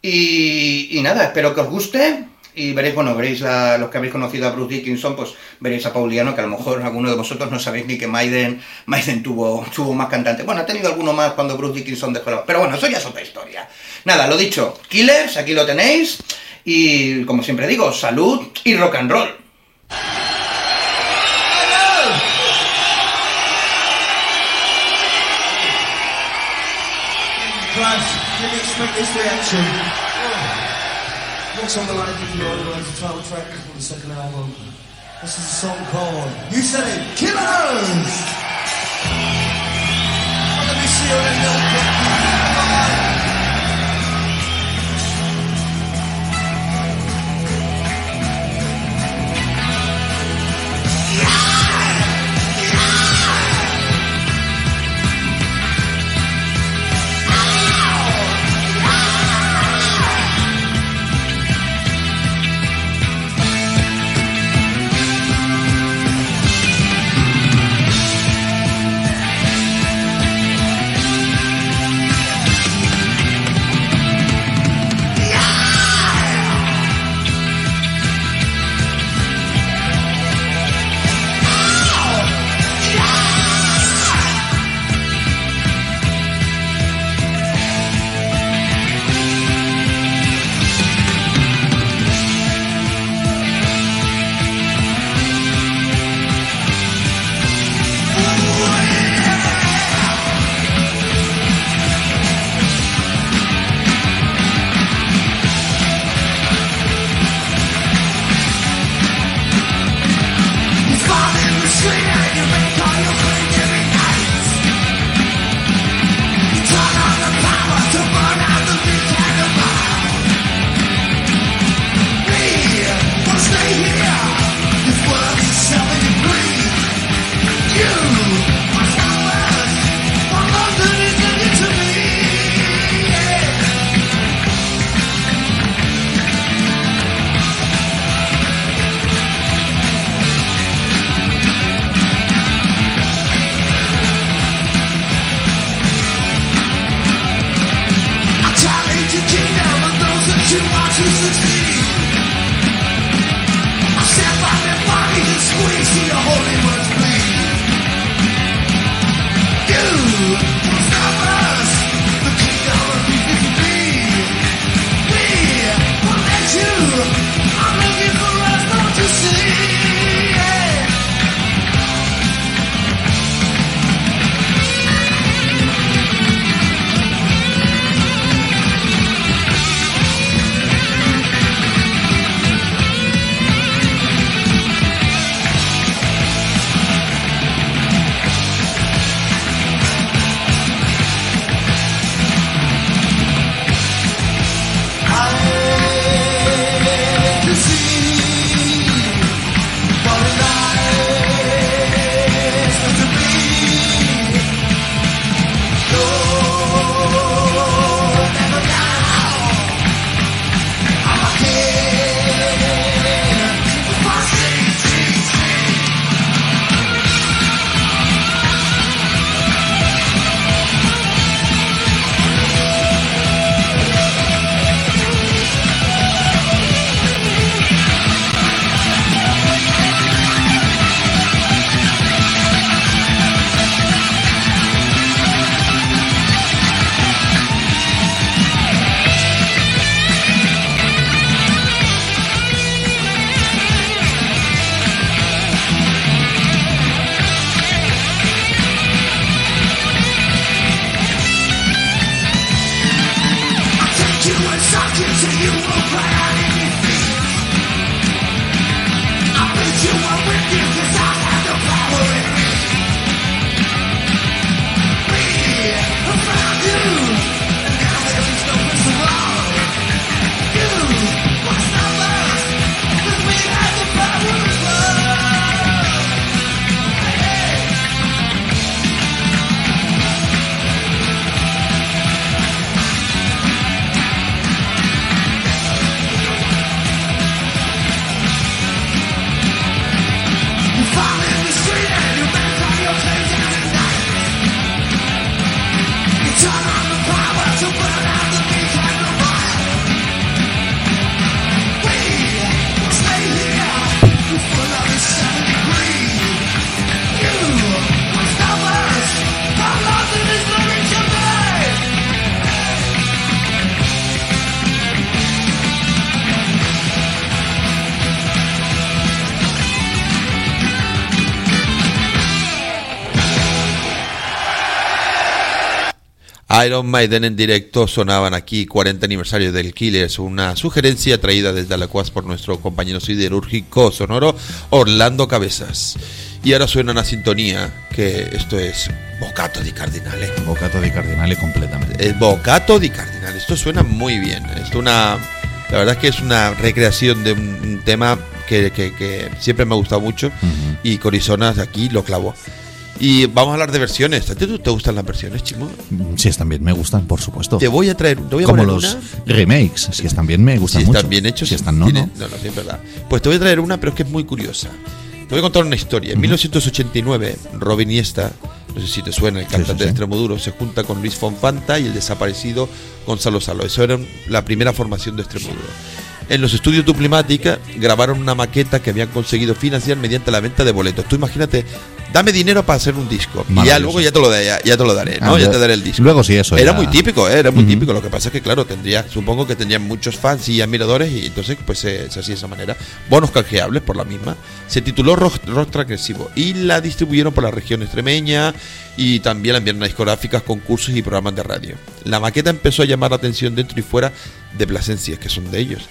y nada, espero que os guste. Y veréis, bueno, veréis la- los que habéis conocido a Bruce Dickinson, pues veréis a Pauliano, que a lo mejor alguno de vosotros no sabéis ni que Maiden, Maiden tuvo, tuvo más cantantes. Bueno, ha tenido alguno más cuando Bruce Dickinson dejó la... Pero bueno, eso ya es otra historia. Nada, lo dicho, Killers, aquí lo tenéis. Y como siempre digo, salud y rock and roll. Next song I like to do is the title track on the second album. This is a song called You It, Killers! Oh, let me Iron Maiden en directo sonaban aquí 40 aniversario del Killers, una sugerencia traída desde Alacuas por nuestro compañero siderúrgico sonoro Orlando Cabezas. Y ahora suena una sintonía que esto es Bocato di Cardinale. Bocato di Cardinale completamente. Es Bocato di Cardinale. Esto suena muy bien. Esto una, la verdad es que es una recreación de un, un tema que, que- que siempre me ha gustado mucho y Corizonas aquí lo clavó. Y vamos a hablar de versiones. ¿A ti te gustan las versiones, Chimo? Si están bien, me gustan, por supuesto. Te voy a traer, te voy a Como poner los una. remakes, si están bien, me gustan si mucho. están bien hechos, Si están no, tienen- no. no, no, sí, es verdad. Pues te voy a traer una, pero es que es muy curiosa. Te voy a contar una historia. En 1989, Robin Iniesta, no sé si te suena, el cantante sí, sí. de Extremoduro, se junta con Luis Fonfanta y el desaparecido Gonzalo Salo. Eso era la primera formación de Extremoduro. En los estudios Duplimática grabaron una maqueta que habían conseguido financiar mediante la venta de boletos. Tú imagínate, dame dinero para hacer un disco. Y ya luego ya te lo, ya, ya te lo daré, ¿no? Ah, ya te daré el disco. luego sí, eso Era ya- muy típico, ¿eh? era muy típico. Lo que pasa es que, claro, tendría, supongo que tendrían muchos fans y admiradores y entonces pues se, se hacía de esa manera. Bonos canjeables por la misma. Se tituló Rock, Rock Transgresivo y la distribuyeron por la región extremeña y también la enviaron a discográficas, concursos y programas de radio. La maqueta empezó a llamar la atención dentro y fuera de Plasencia, que son de ellos.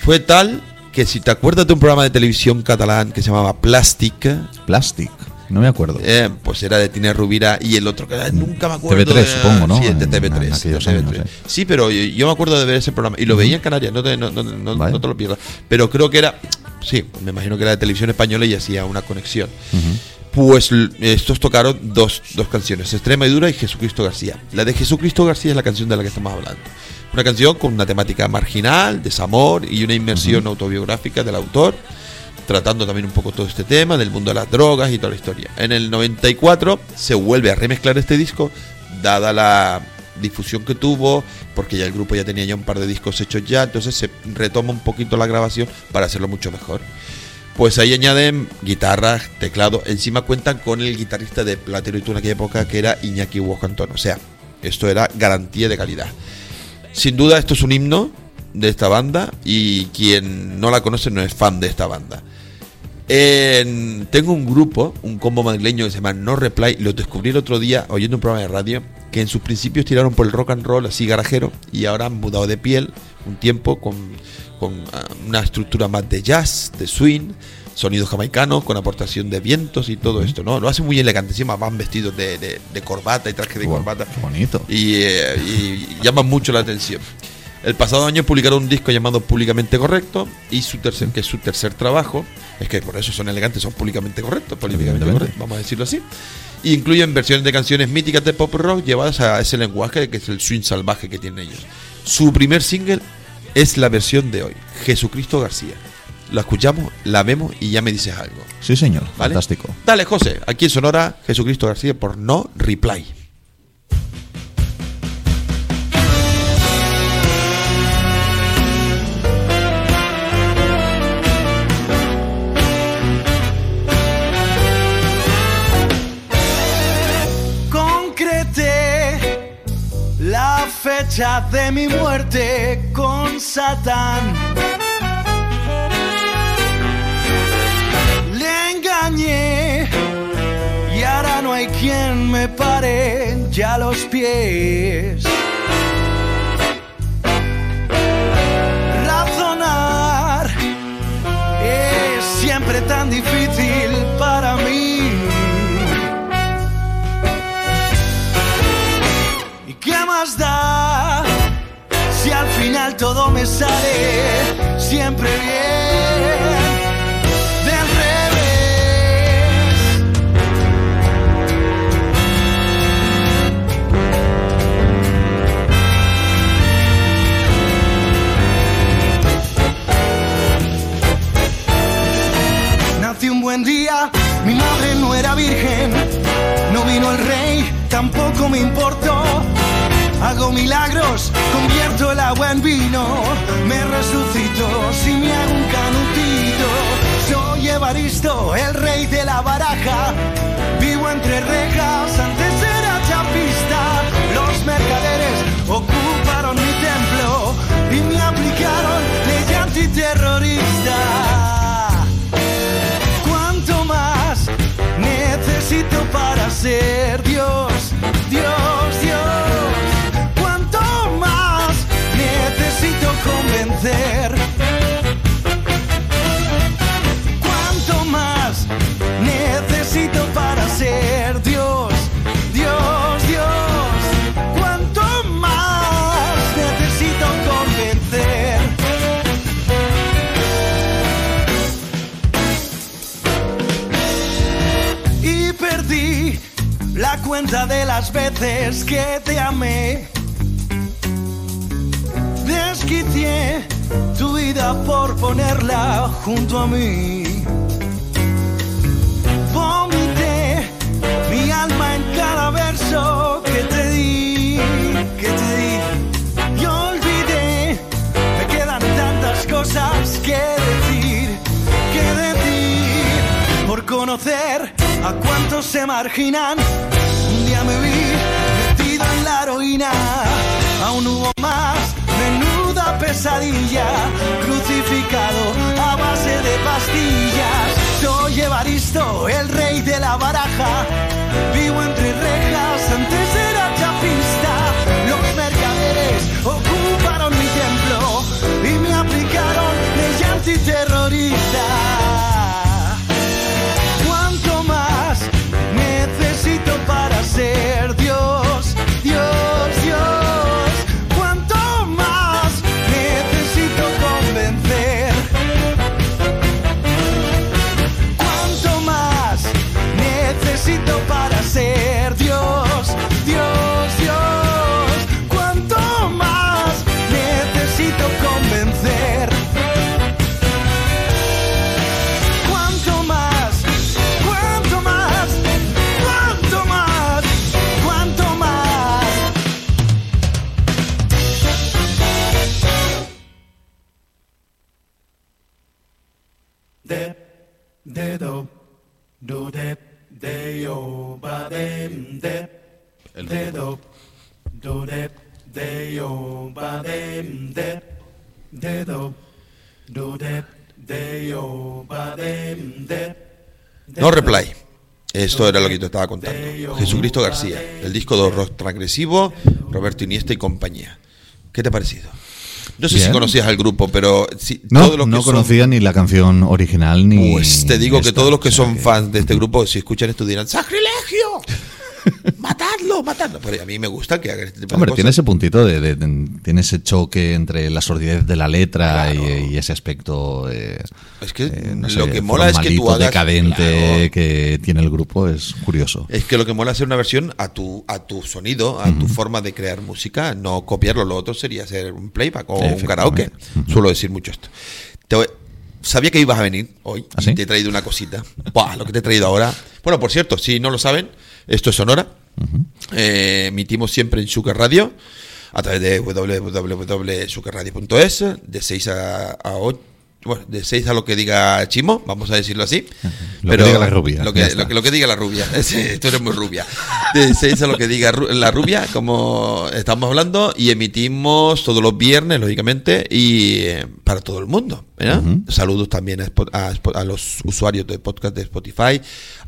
Fue tal que si te acuerdas de un programa de televisión catalán que se llamaba Plastic, Plastic, no me acuerdo. eh, pues era de Tine Rubira y el otro que nunca me acuerdo. TV3, de- supongo, ¿no? Sí, de En- TV3. en aquellos de años, TV3. sí. Pero yo, yo me acuerdo de ver ese programa y lo veía en Canarias, no te, no, no- no- no te lo pierdas. Pero creo que era, sí, me imagino que era de televisión española y hacía una conexión. Pues l- estos tocaron dos, dos canciones, Extrema y Dura y Jesucristo García. La de Jesucristo García es la canción de la que estamos hablando. Una canción con una temática marginal, desamor y una inmersión autobiográfica del autor, tratando también un poco todo este tema del mundo de las drogas y toda la historia. En el 94 se vuelve a remezclar este disco, dada la difusión que tuvo, porque ya el grupo ya tenía ya un par de discos hechos ya, entonces se retoma un poquito la grabación para hacerlo mucho mejor. Pues ahí añaden guitarras, teclado, encima cuentan con el guitarrista de Platero y tú en aquella época que era Iñaki Huocantón, o sea, esto era garantía de calidad. Sin duda esto es un himno de esta banda y quien no la conoce no es fan de esta banda. En- tengo un grupo, un combo madrileño que se llama No Reply, lo descubrí el otro día oyendo un programa de radio que en sus principios tiraron por el rock and roll así garajero y ahora han mudado de piel un tiempo con, con ah, una estructura más de jazz, de swing, sonidos jamaicanos con aportación de vientos y todo esto, ¿no? Lo hacen muy elegante, encima van vestidos de, de- de corbata y traje de corbata. qué bonito. Y, eh, y llaman mucho la atención. El pasado año publicaron un disco llamado Públicamente Correcto y su tercer, que es su tercer trabajo, es que por eso son elegantes, son públicamente correctos, políticamente correctos, vamos a decirlo así. Y incluyen versiones de canciones míticas de pop rock llevadas a ese lenguaje que es el swing salvaje que tienen ellos. Su primer single es la versión de hoy, Jesucristo García. La escuchamos, la vemos y ya me dices algo. Sí, señor. ¿Vale? Fantástico. Dale, José, aquí en Sonora, Jesucristo García por No Reply. fecha de mi muerte con Satán. Le engañé y ahora no hay quien me pare ya los pies. Razonar es siempre tan difícil final todo me sale siempre bien. Del revés. Nací un buen día, mi madre no era virgen, no vino el rey, tampoco me importó. Hago milagros, convierto el agua en vino, me resucito si me hago un canutito. Soy Evaristo, el rey de la baraja, vivo entre rejas, antes era chapista. Los mercaderes ocuparon mi templo y me aplicaron ley antiterrorista. ¿Cuánto más necesito para ser las veces que te amé. Desquicié tu vida por ponerla junto a mí. Vomité mi alma en cada verso que te di, que te di. Y olvidé, me quedan tantas cosas que decir, que decir por conocer a cuántos se marginan. Heroína, aún hubo más, menuda pesadilla, crucificado a base de pastillas. Soy Evaristo, el rey de la baraja, vivo entre rejas, antes era chapista. Los mercaderes ocuparon mi templo y me aplicaron ley antiterrorista. No reply. Esto era lo que te estaba contando. Jesucristo García, el disco de rock transgresivo, Roberto Iniesta y compañía. ¿Qué te ha parecido? No sé si conocías al grupo, pero si, No, todo lo que no son- conocía ni la canción original ni. Pues te digo que todos los que son fans de este grupo, si escuchan esto dirán ¡Sacrilegio! ¡Matadlo! ¡Matadlo! Pero a mí me gusta que hagan este tipo de Hombre, cosas. tiene ese puntito de, de- de- tiene ese choque entre la sordidez de la letra y, y ese aspecto eh, Es que eh, no lo sé, que mola es que tú hagas- decadente Claro. que tiene el grupo es curioso. Es que lo que mola es hacer una versión a tu, a tu sonido, a tu forma de crear música, no copiarlo. Lo otro sería hacer un playback o un karaoke. Suelo decir mucho esto. Te voy- sabía que ibas a venir hoy ¿Ah, sí? te he traído una cosita. Buah, lo que te he traído ahora. Bueno, por cierto, si no lo saben, esto es Sonora. Eh, emitimos siempre en Sugar Radio a través de www.sugarradio.es de 6 a, a 8. Bueno, de 6 a lo que diga Chimo, vamos a decirlo así. Lo que diga la rubia, Lo que, está. lo que, lo que diga la rubia. Sí, tú eres muy rubia. De 6 a lo que diga la rubia, como estamos hablando, y emitimos todos los viernes, lógicamente, y eh, para todo el mundo. Saludos también a, los usuarios de podcast de Spotify,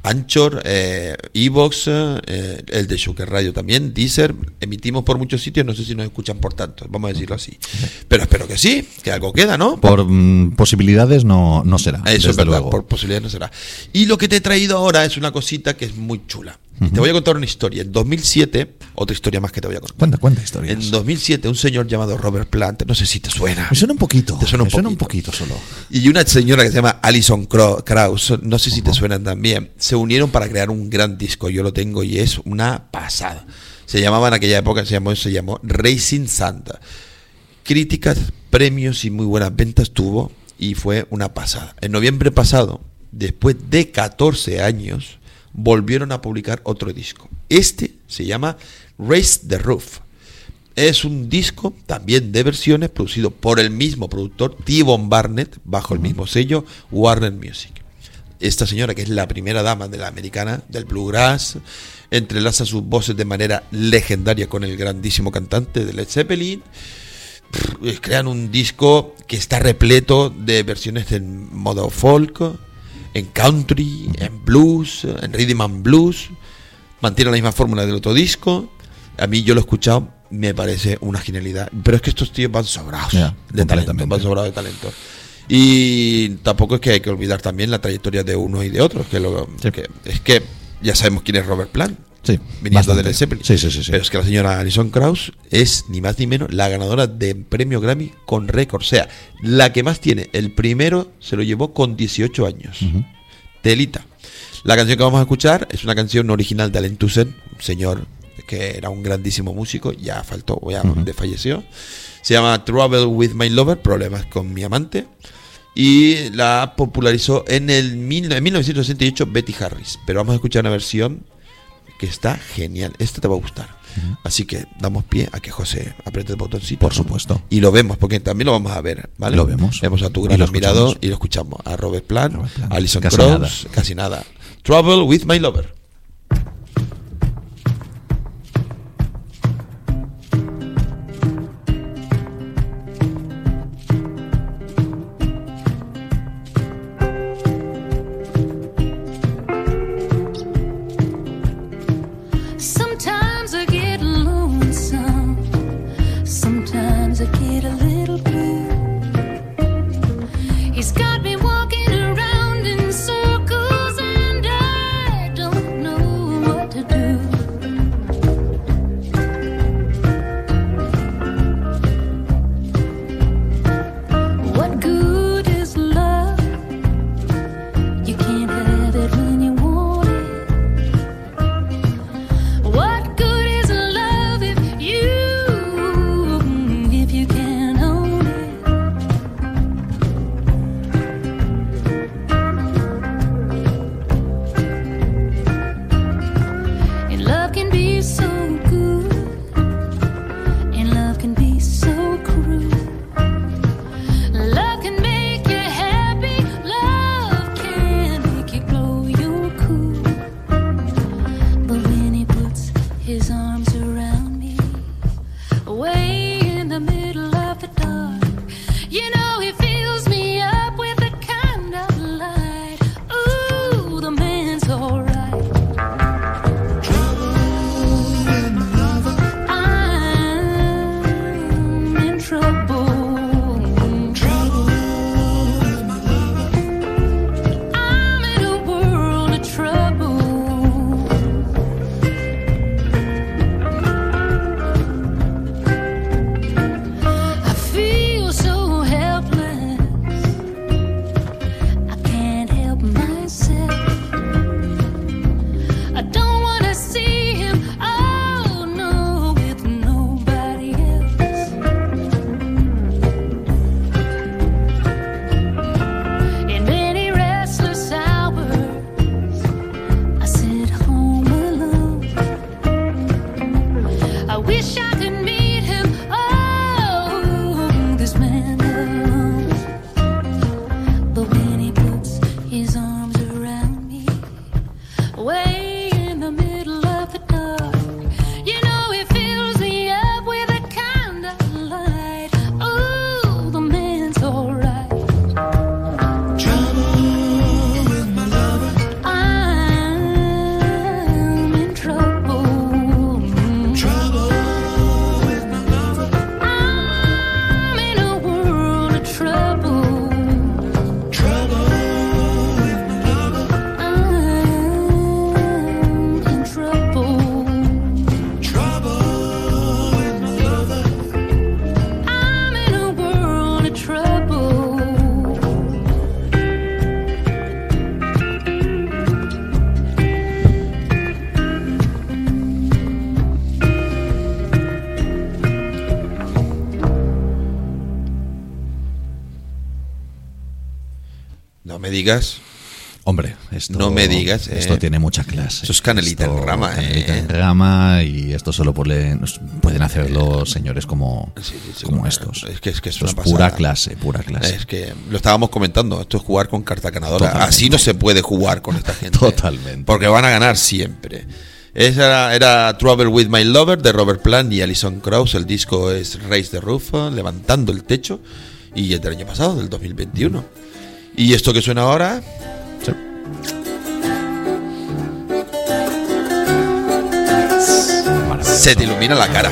Anchor, eh, Evox, eh, el de Sugar Radio también, Deezer. Emitimos por muchos sitios, no sé si nos escuchan por tantos, vamos a decirlo así. Pero espero que sí, que algo queda, ¿no? Por mm, posibilidades no, no será. Eso es verdad, luego. por posibilidades no será. Y lo que te he traído ahora es una cosita que es muy chula. Y te voy a contar una historia. En 2007, otra historia más que te voy a contar. Cuenta, cuenta historias. En 2007, un señor llamado Robert Plant, no sé si te suena. Me suena un poquito. Te suena un me suena un poquito solo. Y una señora que se llama Alison Krauss, no sé si te suenan también, se unieron para crear un gran disco. Yo lo tengo y es una pasada. Se llamaba en aquella época, se llamó, se llamó Racing Santa. Críticas, premios y muy buenas ventas tuvo y fue una pasada. En noviembre pasado, después de 14 años, volvieron a publicar otro disco. Este se llama Race the Roof. Es un disco también de versiones producido por el mismo productor, T-Bone Barnett, bajo el mismo sello Warner Music. Esta señora, que es la primera dama de la americana, del bluegrass, entrelaza sus voces de manera legendaria con el grandísimo cantante de Led Zeppelin. Crean un disco que está repleto de versiones en modo folk, en country, en blues, en rhythm and blues. Mantiene la misma fórmula del otro disco. A mí yo lo he escuchado, me parece una genialidad. Pero es que estos tíos van sobrados de talento, van sobrados de talento. Y tampoco es que hay que olvidar también la trayectoria de uno y de otros. Que, lo, que es que ya sabemos quién es Robert Plant. Sí, viniendo bastante. de Led Zeppelin. Sí, sí, sí, sí. Pero es que la señora Alison Krauss es ni más ni menos la ganadora de premio Grammy con récord. O sea, la que más tiene. El primero se lo llevó con 18 años. Telita. La canción que vamos a escuchar es una canción original de Allen Toussaint, un señor que era un grandísimo músico, ya faltó, ya de- falleció. Se llama Trouble with My Lover, problemas con mi amante. Y la popularizó en el mil- en 1968 Betty Harris. Pero vamos a escuchar una versión que está genial. Esta te va a gustar. Así que damos pie a que José apriete el botoncito. Por supuesto. Y lo vemos, porque también lo vamos a ver, ¿vale? Lo vemos. Vemos a tu gran admirador y lo escuchamos. A Robert Plant, a Alison nada. casi nada. Trouble with my lover. Digas. Hombre, esto, No me digas, Esto eh. tiene mucha clase. Eso es canelita en Esto, rama, canelita eh. en rama y esto solo pueden, pueden hacer los señores como, como estos. Es que es, que es Esto una es pura pasada. clase, pura clase. Es que lo estábamos comentando, esto es jugar con carta ganadora. Totalmente. Así no se puede jugar con esta gente. Totalmente. Porque van a ganar siempre. Esa era, era Trouble with My Lover de Robert Plant y Alison Krauss. El disco es Raise the Roof, Levantando el Techo. Y es del año pasado, del 2021. Y esto que suena ahora. Se te ilumina la cara.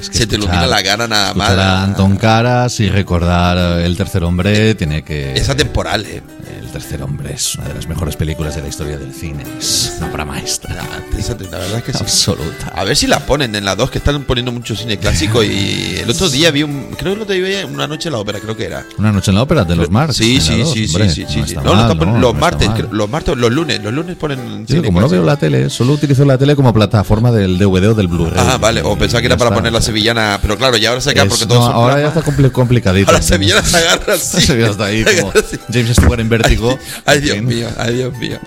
Es que Se te ilumina la cara nada más. a Anton Caras y recordar El tercer hombre tiene que... Es atemporal, eh. El tercer hombre es una de las mejores películas de la historia del cine. Es una obra maestra. La verdad es que sí. Absoluta. A ver si la ponen en la 2, que están poniendo mucho cine clásico. Y el otro día vi un. Creo que el otro día vi una noche en la ópera, creo que era. Una noche en la ópera de los Marx. Sí, sí, sí, sí, sí, sí. no No, no, los martes, los martes, los lunes, los lunes ponen como no veo la tele, solo utilizo la tele como plataforma del DVD o del Blu-ray. Ah, vale, o pensaba que era para poner la sevillana, pero claro, ya ahora se Es- porque todos no, ahora ya está compli- complicadito. Ahora sevillana se agarra así. Está ahí como. James Stewart en vértigo. Ay, Dios mío, ay, Dios mío.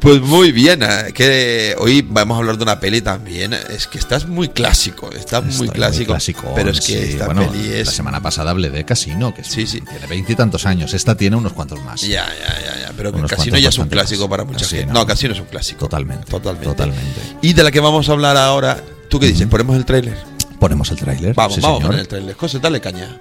Pues muy bien, eh, que hoy vamos a hablar de una peli también. Es que estás muy clásico, estás muy clásico. clásico, pero es que sí, esta bueno, peli es. La semana pasada hablé de Casino, que es- tiene veintitantos años. Esta tiene unos cuantos más. Ya, ya, ya, ya. Pero Unos Casino ya es un clásico más. para mucha Casino. gente. No, Casino es un clásico. Totalmente. Totalmente. Totalmente. Y de la que vamos a hablar ahora, ¿tú qué dices? ¿Ponemos el tráiler? Ponemos el tráiler. Vamos, sí, vamos a señor. poner el tráiler. José, dale caña.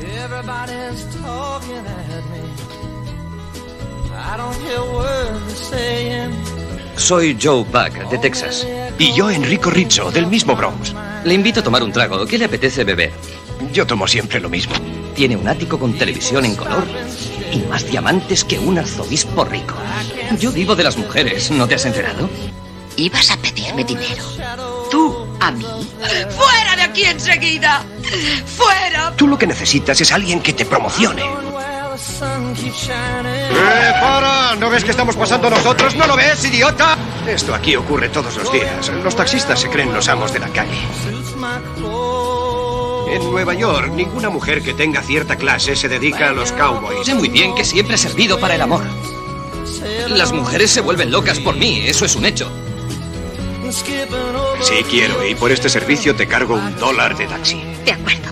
Everybody's talking at me. I don't hear words they're saying. Soy Joe Buck, de Texas. Y yo, Enrico Rizzo, del mismo Bronx. Le invito a tomar un trago. ¿Qué le apetece beber? Yo tomo siempre lo mismo. Tiene un ático con televisión en color y más diamantes que un arzobispo rico. Yo vivo de las mujeres, ¿no te has enterado? Ibas a pedirme dinero. ¿Tú? ¿A mí? ¡Fuera de aquí enseguida! ¡Fuera! Tú lo que necesitas es alguien que te promocione. ¡Eh, para! ¿No ves que estamos pasando nosotros? ¿No lo ves, idiota? Esto aquí ocurre todos los días. Los taxistas se creen los amos de la calle. En Nueva York, ninguna mujer que tenga cierta clase se dedica a los cowboys. Sé muy bien que siempre he servido para el amor. Las mujeres se vuelven locas por mí, eso es un hecho. Sí quiero, y por este servicio te cargo un dólar de taxi. De acuerdo.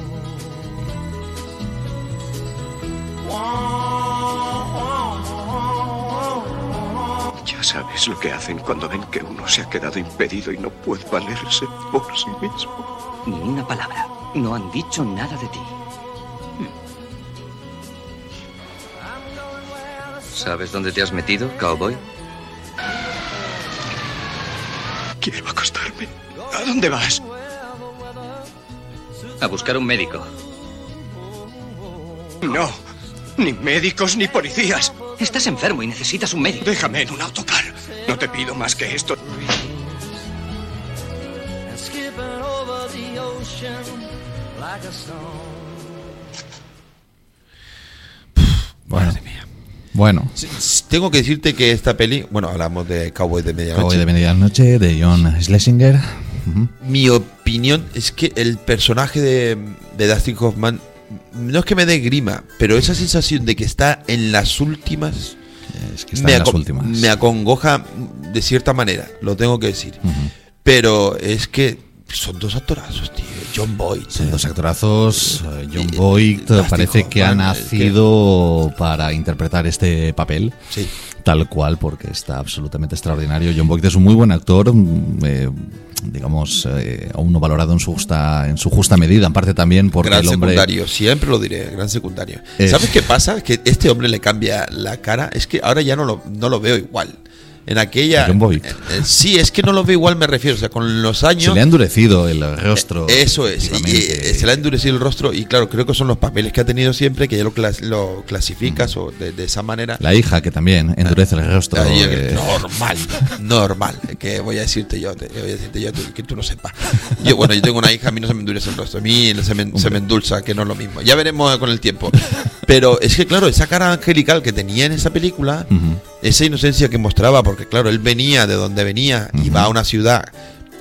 Ya sabes lo que hacen cuando ven que uno se ha quedado impedido y no puede valerse por sí mismo. Ni una palabra. No han dicho nada de ti. ¿Sabes dónde te has metido, cowboy? Quiero acostarme. ¿A dónde vas? A buscar un médico. No. Ni médicos ni policías. Estás enfermo y necesitas un médico. Déjame en un autocar. No te pido más que esto. Like a stone. Bueno. Bueno. Tengo que decirte que esta peli, bueno, hablamos de Cowboy de Medianoche. Cowboy de medianoche de John Schlesinger. Mi opinión es que el personaje de, de Dustin Hoffman no es que me dé grima, pero esa sensación de que está en las últimas Es que está me, en las últimas. me acongoja de cierta manera, lo tengo que decir. Pero es que son dos actorazos, tío. John Boyd. Son dos actorazos. eh, John Boyd eh, parece que ha que- nacido para interpretar este papel. Sí. Tal cual, porque está absolutamente extraordinario. John Boyd es un muy buen actor. mm, eh, digamos, eh, aún no valorado en su justa, en su justa medida, en parte también porque gran el hombre. secundario, siempre lo diré, gran secundario. Es- ¿Sabes qué pasa? Que este hombre le cambia la cara. Es que ahora ya no lo, no lo veo igual. En aquella. Eh, eh, sí, es que no lo veo igual, me refiero. O sea, con los Se años. le ha endurecido el rostro. Eso es, y, efectivamente. eh, se le ha endurecido el rostro y claro, creo que son los papeles que ha tenido siempre que ya lo, clas- lo clasificas o de, de esa manera. La hija que también endurece el rostro. Eh, normal, normal, que voy a decirte yo, te- voy a decirte yo que tú no sepas. Yo, bueno, yo tengo una hija, a mí no se me endurece el rostro, a mí se me, se me endulza, que no es lo mismo. Ya veremos con el tiempo. Pero es que, claro, esa cara angelical que tenía en esa película, esa inocencia que mostraba, porque, claro, él venía de donde venía y va a una ciudad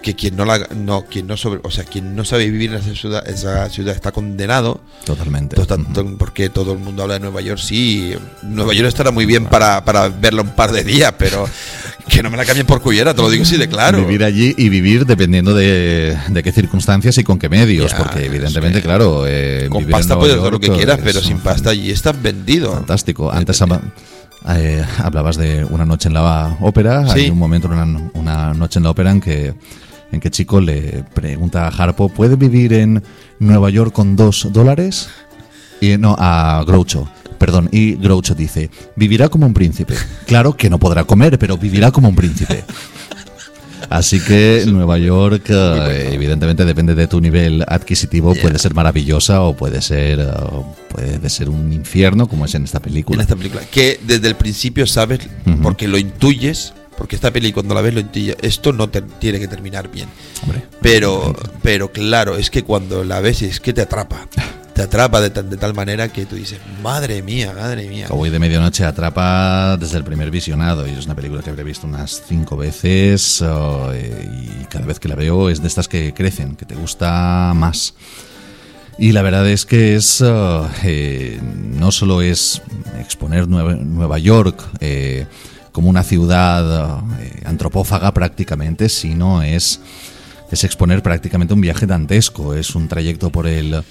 que quien no la no quien no sobre, o sea quien no sabe vivir en esa ciudad esa ciudad está condenado. Totalmente. To- porque todo el mundo habla de Nueva York sí Nueva York estará muy bien para, para verla un par de días pero que no me la cambien por cuyera te lo digo así de claro. Vivir allí y vivir dependiendo de, de qué circunstancias y con qué medios, Ya, porque evidentemente, claro, eh, con pasta puedes hacer lo que quieras pero sin pasta allí estás vendido. Fantástico. Antes habla- eh, hablabas de una noche en la ópera. Sí. Hay un momento en una, una noche en la ópera en que en que Chico le pregunta a Harpo, ¿puede vivir en Nueva York con dos dólares? Y no, a Groucho. Perdón, y Groucho dice, vivirá como un príncipe. Claro que no podrá comer, pero vivirá como un príncipe. Así que Nueva York, eh, evidentemente, depende de tu nivel adquisitivo, puede ser maravillosa o puede ser, eh, puede ser un infierno, como es en esta película. en esta película que desde el principio sabes Ujú. porque lo intuyes porque esta peli cuando la ves lo intuyes esto no te- tiene que terminar bien pero pero claro es que cuando la ves es que te atrapa te atrapa de, de tal manera que tú dices madre mía madre mía Cowboy de Medianoche atrapa desde el primer visionado y es una película que habré visto unas cinco veces y cada vez que la veo es de estas que crecen, que te gusta más. Y la verdad es que es eh, no solo es exponer Nueva, Nueva York eh, como una ciudad eh, antropófaga prácticamente, sino es es exponer prácticamente un viaje dantesco. Es un trayecto por el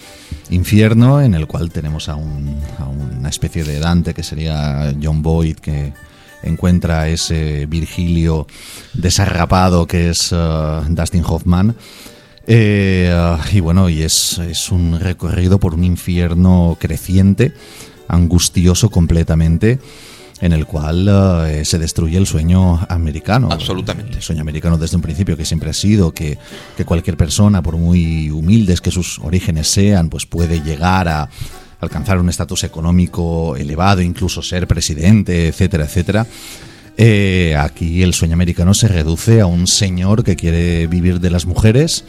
infierno en el cual tenemos a, un- a una especie de Dante que sería John Boyd que encuentra ese Virgilio desarrapado que es eh, Dustin Hoffman. Eh, ah, y bueno, y es, es un recorrido por un infierno creciente, angustioso completamente, en el cual eh, se destruye el sueño americano. Absolutamente. El sueño americano desde un principio que siempre ha sido que, que cualquier persona, por muy humildes que sus orígenes sean, pues puede llegar a alcanzar un estatus económico elevado, incluso ser presidente, etcétera, etcétera. Eh, aquí el sueño americano se reduce a un señor que quiere vivir de las mujeres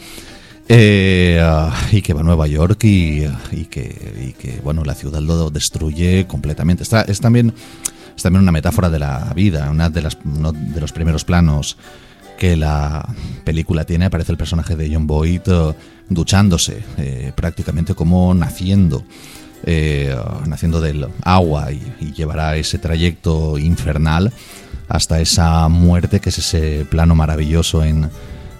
eh, y que va a Nueva York y, y que, y que, bueno, la ciudad lo destruye completamente. Está, es, también, es también una metáfora de la vida, una de las, uno de los primeros planos que la película tiene. Aparece el personaje de John Boyd eh, duchándose, eh, prácticamente como naciendo, eh, naciendo del agua y, llevará ese trayecto infernal hasta esa muerte que es ese plano maravilloso en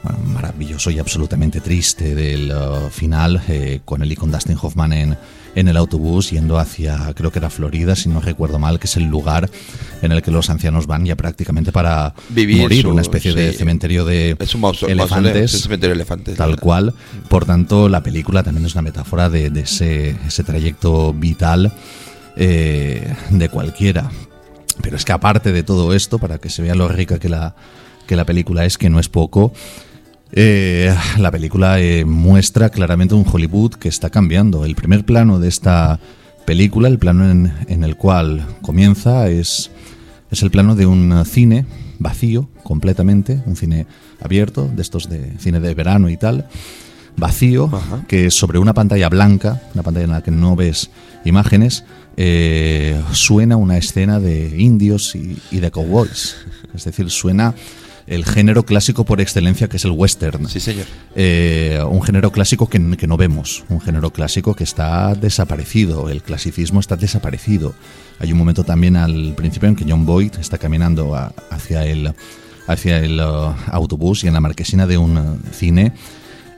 bueno, maravilloso y absolutamente triste del final con él y con Dustin Hoffman en, en el autobús yendo hacia creo que era Florida si no recuerdo mal que es el lugar en el que los ancianos van ya prácticamente para Vivir morir su- una especie de cementerio de Es un mauso- elefantes mausoleo, es un cementerio de elefantes, tal cual. Por tanto la película también es una metáfora de, de ese, ese trayecto vital eh, de cualquiera. Pero es que aparte de todo esto, para que se vea lo rica que la, que la película es, que no es poco, eh, la película eh, muestra claramente un Hollywood que está cambiando. El primer plano de esta película, el plano en, en el cual comienza, es, es el plano de un cine vacío completamente, un cine abierto, de estos de cine de verano y tal, vacío, que sobre una pantalla blanca, una pantalla en la que no ves imágenes, eh, suena una escena de indios y, y de cowboys. Es decir, suena el género clásico por excelencia que es el western. Sí, señor. Eh, un género clásico que, que no vemos, un género clásico que está desaparecido, el clasicismo está desaparecido. Hay un momento también al principio en que John Boyd está caminando a- hacia el, hacia el uh, autobús y en la marquesina de un uh, cine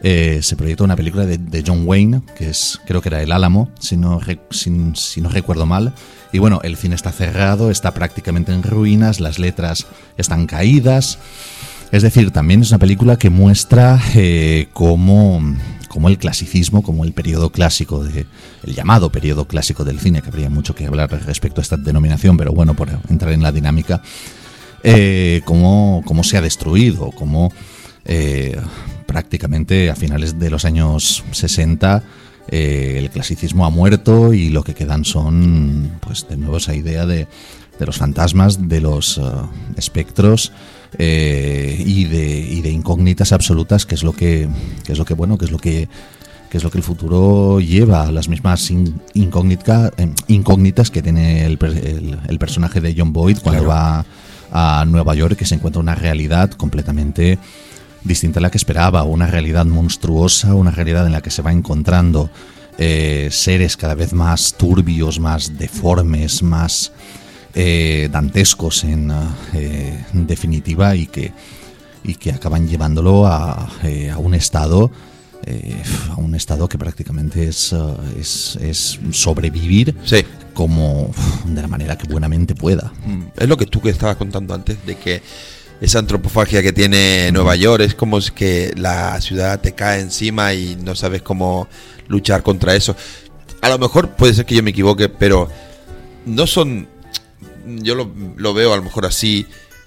eh, se proyecta una película de, de John Wayne, que es creo que era El Álamo, si no, si no recuerdo mal. Y bueno, el cine está cerrado, está prácticamente en ruinas, las letras están caídas. Es decir, también es una película que muestra eh, cómo, cómo el clasicismo, como el periodo clásico, de, el llamado periodo clásico del cine, que habría mucho que hablar respecto a esta denominación, pero bueno, por entrar en la dinámica, eh, cómo, cómo se ha destruido, cómo eh, prácticamente a finales de los años 60 eh, el clasicismo ha muerto y lo que quedan son, pues de nuevo esa idea de, de los fantasmas, de los eh, espectros eh, y, de, y de incógnitas absolutas, que es lo que, que es lo que bueno, que es lo que que es lo que el futuro lleva, las mismas in- incógnita- eh, incógnitas que tiene el, el- el personaje de John Boyd cuando va a Nueva York, que se encuentra una realidad completamente distinta a la que esperaba, una realidad monstruosa, una realidad en la que se va encontrando eh, seres cada vez más turbios, más deformes, más eh, dantescos en, eh, en definitiva y que, y que acaban llevándolo a, eh, a un estado a un estado que prácticamente es, es, es sobrevivir como de la manera que buenamente pueda. Mm, Es lo que tú que estabas contando antes, de que esa antropofagia que tiene Nueva York es como que la ciudad te cae encima y no sabes cómo luchar contra eso. A lo mejor puede ser que yo me equivoque, pero no son... Yo lo, lo veo a lo mejor así.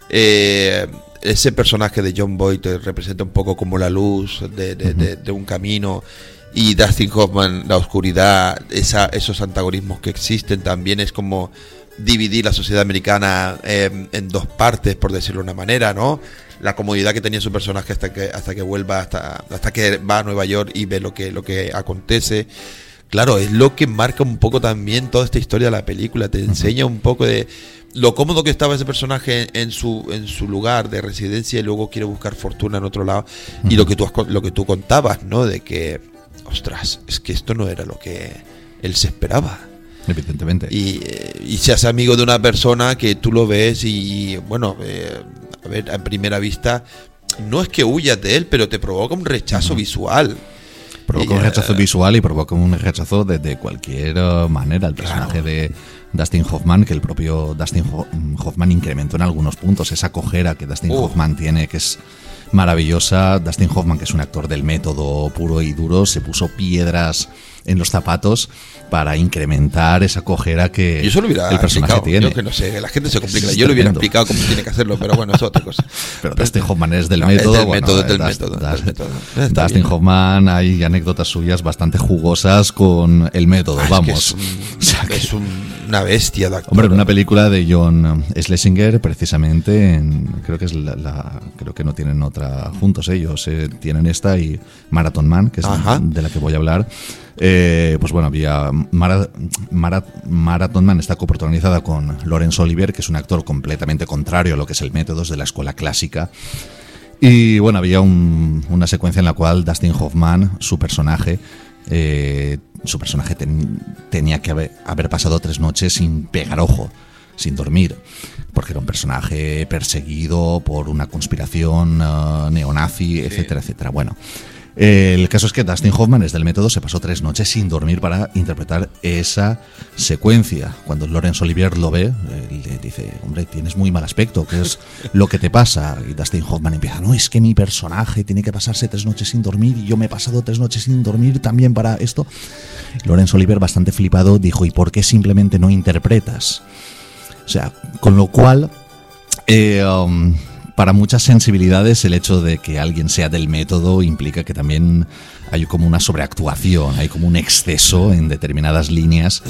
eh, ese personaje de John Boyd te representa un poco como la luz de, de- de- de un camino y Dustin Hoffman la oscuridad, esa, esos antagonismos que existen también es como dividir la sociedad americana eh, en dos partes, por decirlo de una manera, ¿no? La comodidad que tenía su personaje hasta que hasta que vuelva hasta hasta que va a Nueva York y ve lo que lo que acontece. Claro, es lo que marca un poco también toda esta historia de la película, te enseña un poco de lo cómodo que estaba ese personaje en su en su lugar de residencia y luego quiere buscar fortuna en otro lado y lo que tú has lo que tú contabas, ¿no? De que ostras, es que esto no era lo que él se esperaba. Evidentemente. Y, eh, y seas amigo de una persona que tú lo ves y, bueno, eh, a ver, a primera vista, no es que huyas de él, pero te provoca un rechazo visual. Provoca Y, un eh, rechazo visual y provoca un rechazo de, de cualquier manera. El personaje de Dustin Hoffman, que el propio Dustin Ho- Hoffman incrementó en algunos puntos esa cojera que Dustin Uh. Hoffman tiene, que es maravillosa. Dustin Hoffman, que es un actor del método puro y duro, se puso piedras en los zapatos para incrementar esa cojera que Yo el personaje explicado. tiene. Yo que no sé, la gente se complica. Es Yo lo hubiera explicado cómo tiene que hacerlo, pero bueno, es otra cosa. Pero Dustin Hoffman es del método. Es del método, es del método. Dustin. Hoffman, hay anécdotas suyas bastante jugosas con el método, Ah, es que vamos. es un- es un- una bestia de actor. Hombre, en una película de John Schlesinger, precisamente, en- creo que es la, la- creo que no tienen otra juntos ellos, eh, tienen esta y Marathon Man, que es Ajá. de la que voy a hablar. Eh, pues bueno, había Mara- Mara- Marathon Man está coprotagonizada con Laurence Olivier, que es un actor completamente contrario a lo que es el método, de la escuela clásica. Y bueno, había un- una secuencia en la cual Dustin Hoffman, su personaje, eh, su personaje ten- tenía que haber, haber pasado tres noches sin pegar ojo, sin dormir, porque era un personaje perseguido por una conspiración eh, neonazi, etcétera, etcétera. Bueno, el caso es que Dustin Hoffman, desde el método, se pasó tres noches sin dormir para interpretar esa secuencia. Cuando Laurence Olivier lo ve, le dice, hombre, tienes muy mal aspecto, ¿qué es lo que te pasa? Y Dustin Hoffman empieza, no, es que mi personaje tiene que pasarse tres noches sin dormir y yo me he pasado tres noches sin dormir también para esto. Laurence Olivier, bastante flipado, dijo, ¿y por qué simplemente no interpretas? O sea, con lo cual, eh, um, para muchas sensibilidades, el hecho de que alguien sea del método implica que también hay como una sobreactuación, hay como un exceso en determinadas líneas.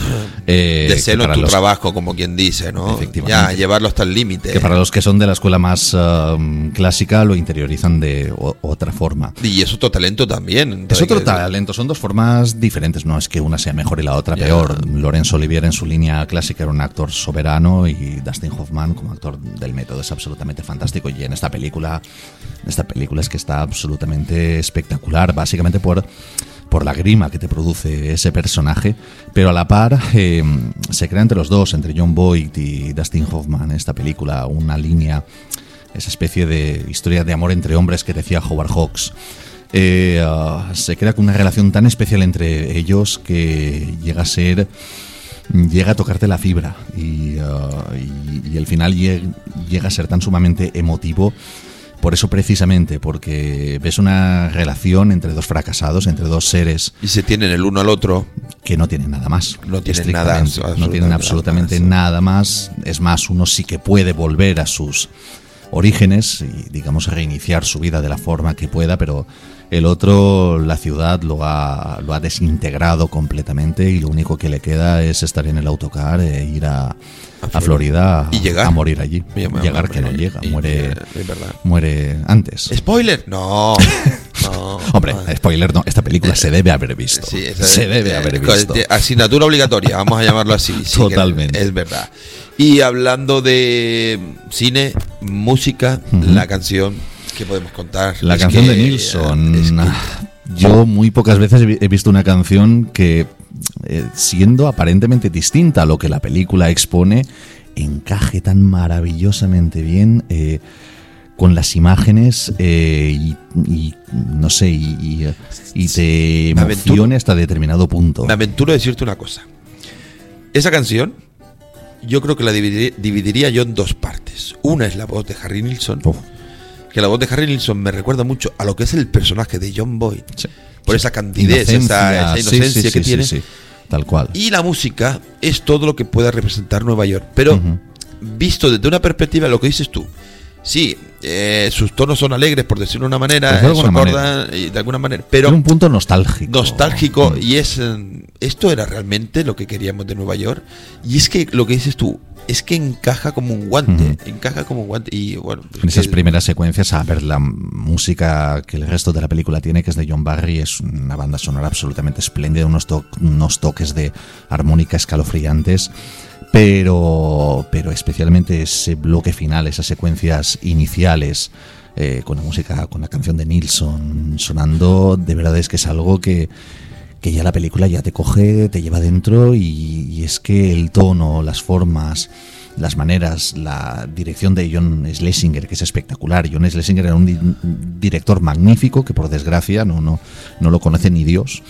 eh, de celo en tu los- trabajo, como quien dice, ¿no? Efectivamente. Ya, llevarlo hasta el límite. que para los que son de la escuela más um, clásica lo interiorizan de o- otra forma. Y es otro talento también. Es otro Que- talento, son dos formas diferentes, no es que una sea mejor y la otra Ya. peor. Lorenzo Olivier en su línea clásica era un actor soberano y Dustin Hoffman como actor del método es absolutamente fantástico y en esta película, esta película es que está absolutamente espectacular, básicamente por por la grima que te produce ese personaje, pero a la par eh, se crea entre los dos, entre John Boyd y Dustin Hoffman, esta película, una línea, esa especie de historia de amor entre hombres que decía Howard Hawks. Eh, ah, se crea una relación tan especial entre ellos que llega a ser llega a tocarte la fibra y, ah, y- y el final lleg- llega a ser tan sumamente emotivo por eso precisamente porque ves una relación entre dos fracasados entre dos seres Y se tienen el uno al otro. que no tienen nada más. No tienen nada, no tienen absolutamente nada más. Es más uno sí que puede volver a sus orígenes y digamos reiniciar su vida de la forma que pueda pero el otro la ciudad lo ha, lo ha desintegrado completamente y lo único que le queda es estar en el autocar e ir a, a Florida a, Y llegar. a morir allí Y llegar, llegar que no llega muere muere antes ¿Spoiler? No. no. Hombre, spoiler no, esta película se debe haber visto. Sí, esa- se debe eh, haber visto. Asignatura obligatoria, vamos a llamarlo así. sí, Totalmente. Es verdad. Y hablando de cine, música, la canción ¿Qué podemos contar? La Es canción que- de Nilsson. Yo muy pocas veces he vi- he visto una canción que, eh, siendo aparentemente distinta a lo que la película expone, encaje tan maravillosamente bien eh, con las imágenes eh, y, y, no sé, y, y, te emocione hasta determinado punto. Me aventuro a decirte una cosa. Esa canción, yo creo que la dividiría, dividiría yo en dos partes. Una es la voz de Harry Nilsson, que la voz de Harry Nilsson me recuerda mucho a lo que es el personaje de John Boyd, por esa candidez, esa, esa sí, sí, inocencia sí, que tiene. sí, tal cual. Y la música es todo lo que pueda representar Nueva York. Pero visto desde una perspectiva, lo que dices tú, sí, eh, sus tonos son alegres, por decirlo de una manera, de alguna eso acorda, y de alguna manera, pero un punto nostálgico. nostálgico y es eh, esto era realmente lo que queríamos de Nueva York y es que lo que dices tú es que encaja como un guante encaja como un guante y bueno En esas que- primeras secuencias, a ver, la música que el resto de la película tiene, que es de John Barry, es una banda sonora absolutamente espléndida, unos, to- unos toques de armónica escalofriantes, pero, pero especialmente ese bloque final, esas secuencias iniciales, eh, con la música, con la canción de Nilsson sonando, de verdad es que es algo que, que ya la película ya te coge, te lleva dentro y, y es que el tono, las formas, las maneras, la dirección de John Schlesinger, que es espectacular. John Schlesinger era un di- director magnífico que por desgracia no, no, no lo conoce ni Dios.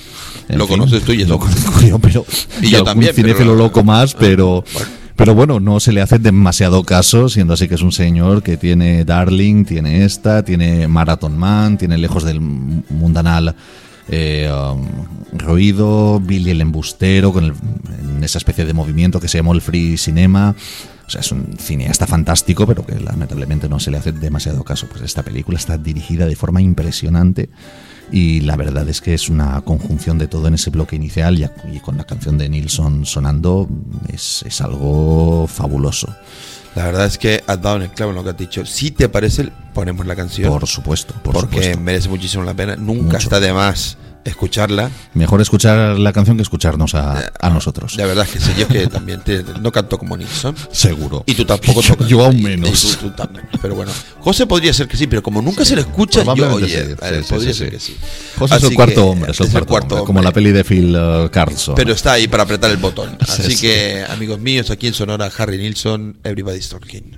En Lo fin, conoces tú y eso. Lo conozco yo, pero Y yo también, pero- loco más, pero... Pero bueno, no se le hace demasiado caso, siendo así que es un señor que tiene Darling, tiene esta, tiene Marathon Man, tiene Lejos del Mundanal eh, um, Ruido, Billy el Embustero, con el- en esa especie de movimiento que se llamó el Free Cinema. O sea, es un cineasta fantástico, pero que lamentablemente no se le hace demasiado caso. Pues esta película está dirigida de forma impresionante y la verdad es que es una conjunción de todo en ese bloque inicial y, con la canción de Nilsson sonando es, es algo fabuloso. la verdad es que has dado en el clavo en lo que has dicho si te parece ponemos la canción Por supuesto, por porque supuesto. merece muchísimo la pena nunca Mucho. está de más escucharla Mejor escuchar la canción que escucharnos a, a nosotros. la verdad es que sí yo es que también te- no canto como Nilsson Seguro. y tú tampoco tocas Yo aún menos. tú- tú pero bueno José podría ser que sí pero como nunca se le escucha yo oye sí, eh, sí, podría sí, ser sí. que sí José es Así el cuarto que hombre, es el cuarto, hombre, como la peli de Phil uh, Carlson. Pero está ahí para apretar el botón. Sí, Así sí. que, amigos míos, aquí en Sonora, Harry Nilsson, Everybody's Talking.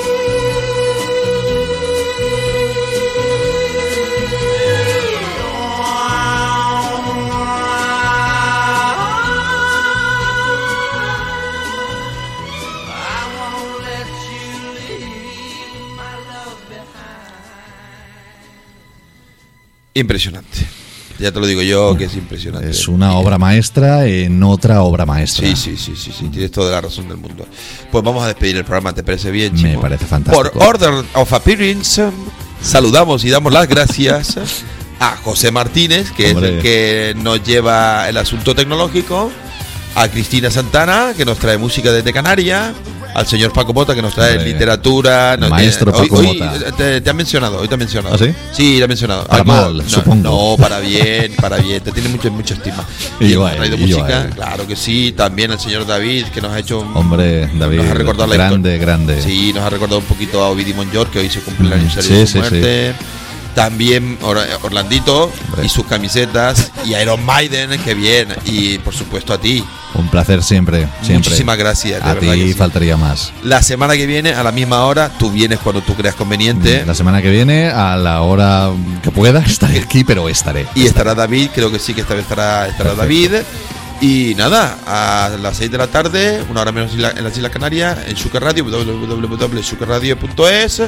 Impresionante. Ya te lo digo yo que es impresionante. Es una obra maestra en otra obra maestra. Sí, sí, sí, sí, sí, tienes toda la razón del mundo. Pues vamos a despedir el programa, ¿te parece bien, Me parece fantástico. Por order of appearance, saludamos y damos las gracias a José Martínez, que es el que nos lleva el asunto tecnológico, a Cristina Santana, que nos trae música desde Canarias, al señor Paco Mota, que nos trae Hombre. literatura. nos- Maestro Paco hoy Mota. Te, te ha mencionado, hoy te ha mencionado. ¿Ah, sí? Sí, te ha mencionado. Para mal, no, supongo. No, para bien, para bien. Te tiene mucha, mucha estima. Y yo a traído y a música, claro que sí. También el señor David, que nos ha hecho un- Hombre, David, nos ha recordado la grande, grande. Sí, nos ha recordado un poquito a Ovidio Monjor, que hoy se cumple el Mm, aniversario sí, de su sí, muerte. También Or- Orlandito y sus camisetas. Y Iron Maiden, que bien. Y por supuesto a ti. Un placer siempre, siempre. Muchísimas gracias, de A ti sí. faltaría más. La semana que viene, a la misma hora, tú vienes cuando tú creas conveniente. La semana que viene, a la hora que pueda, estaré aquí, pero estaré. Y estará David, creo que sí que esta vez estará, estará David. Y nada, a las 6 de la tarde, una hora menos en la- en las Islas Canarias, en Sucar Radio, www.sucarradio.es.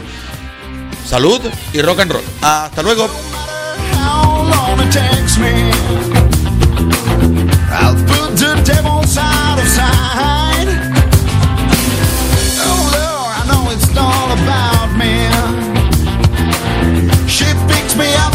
Salud y rock and roll. Hasta luego. I'll put the devil's out of sight oh, I know it's all about me. She picks me up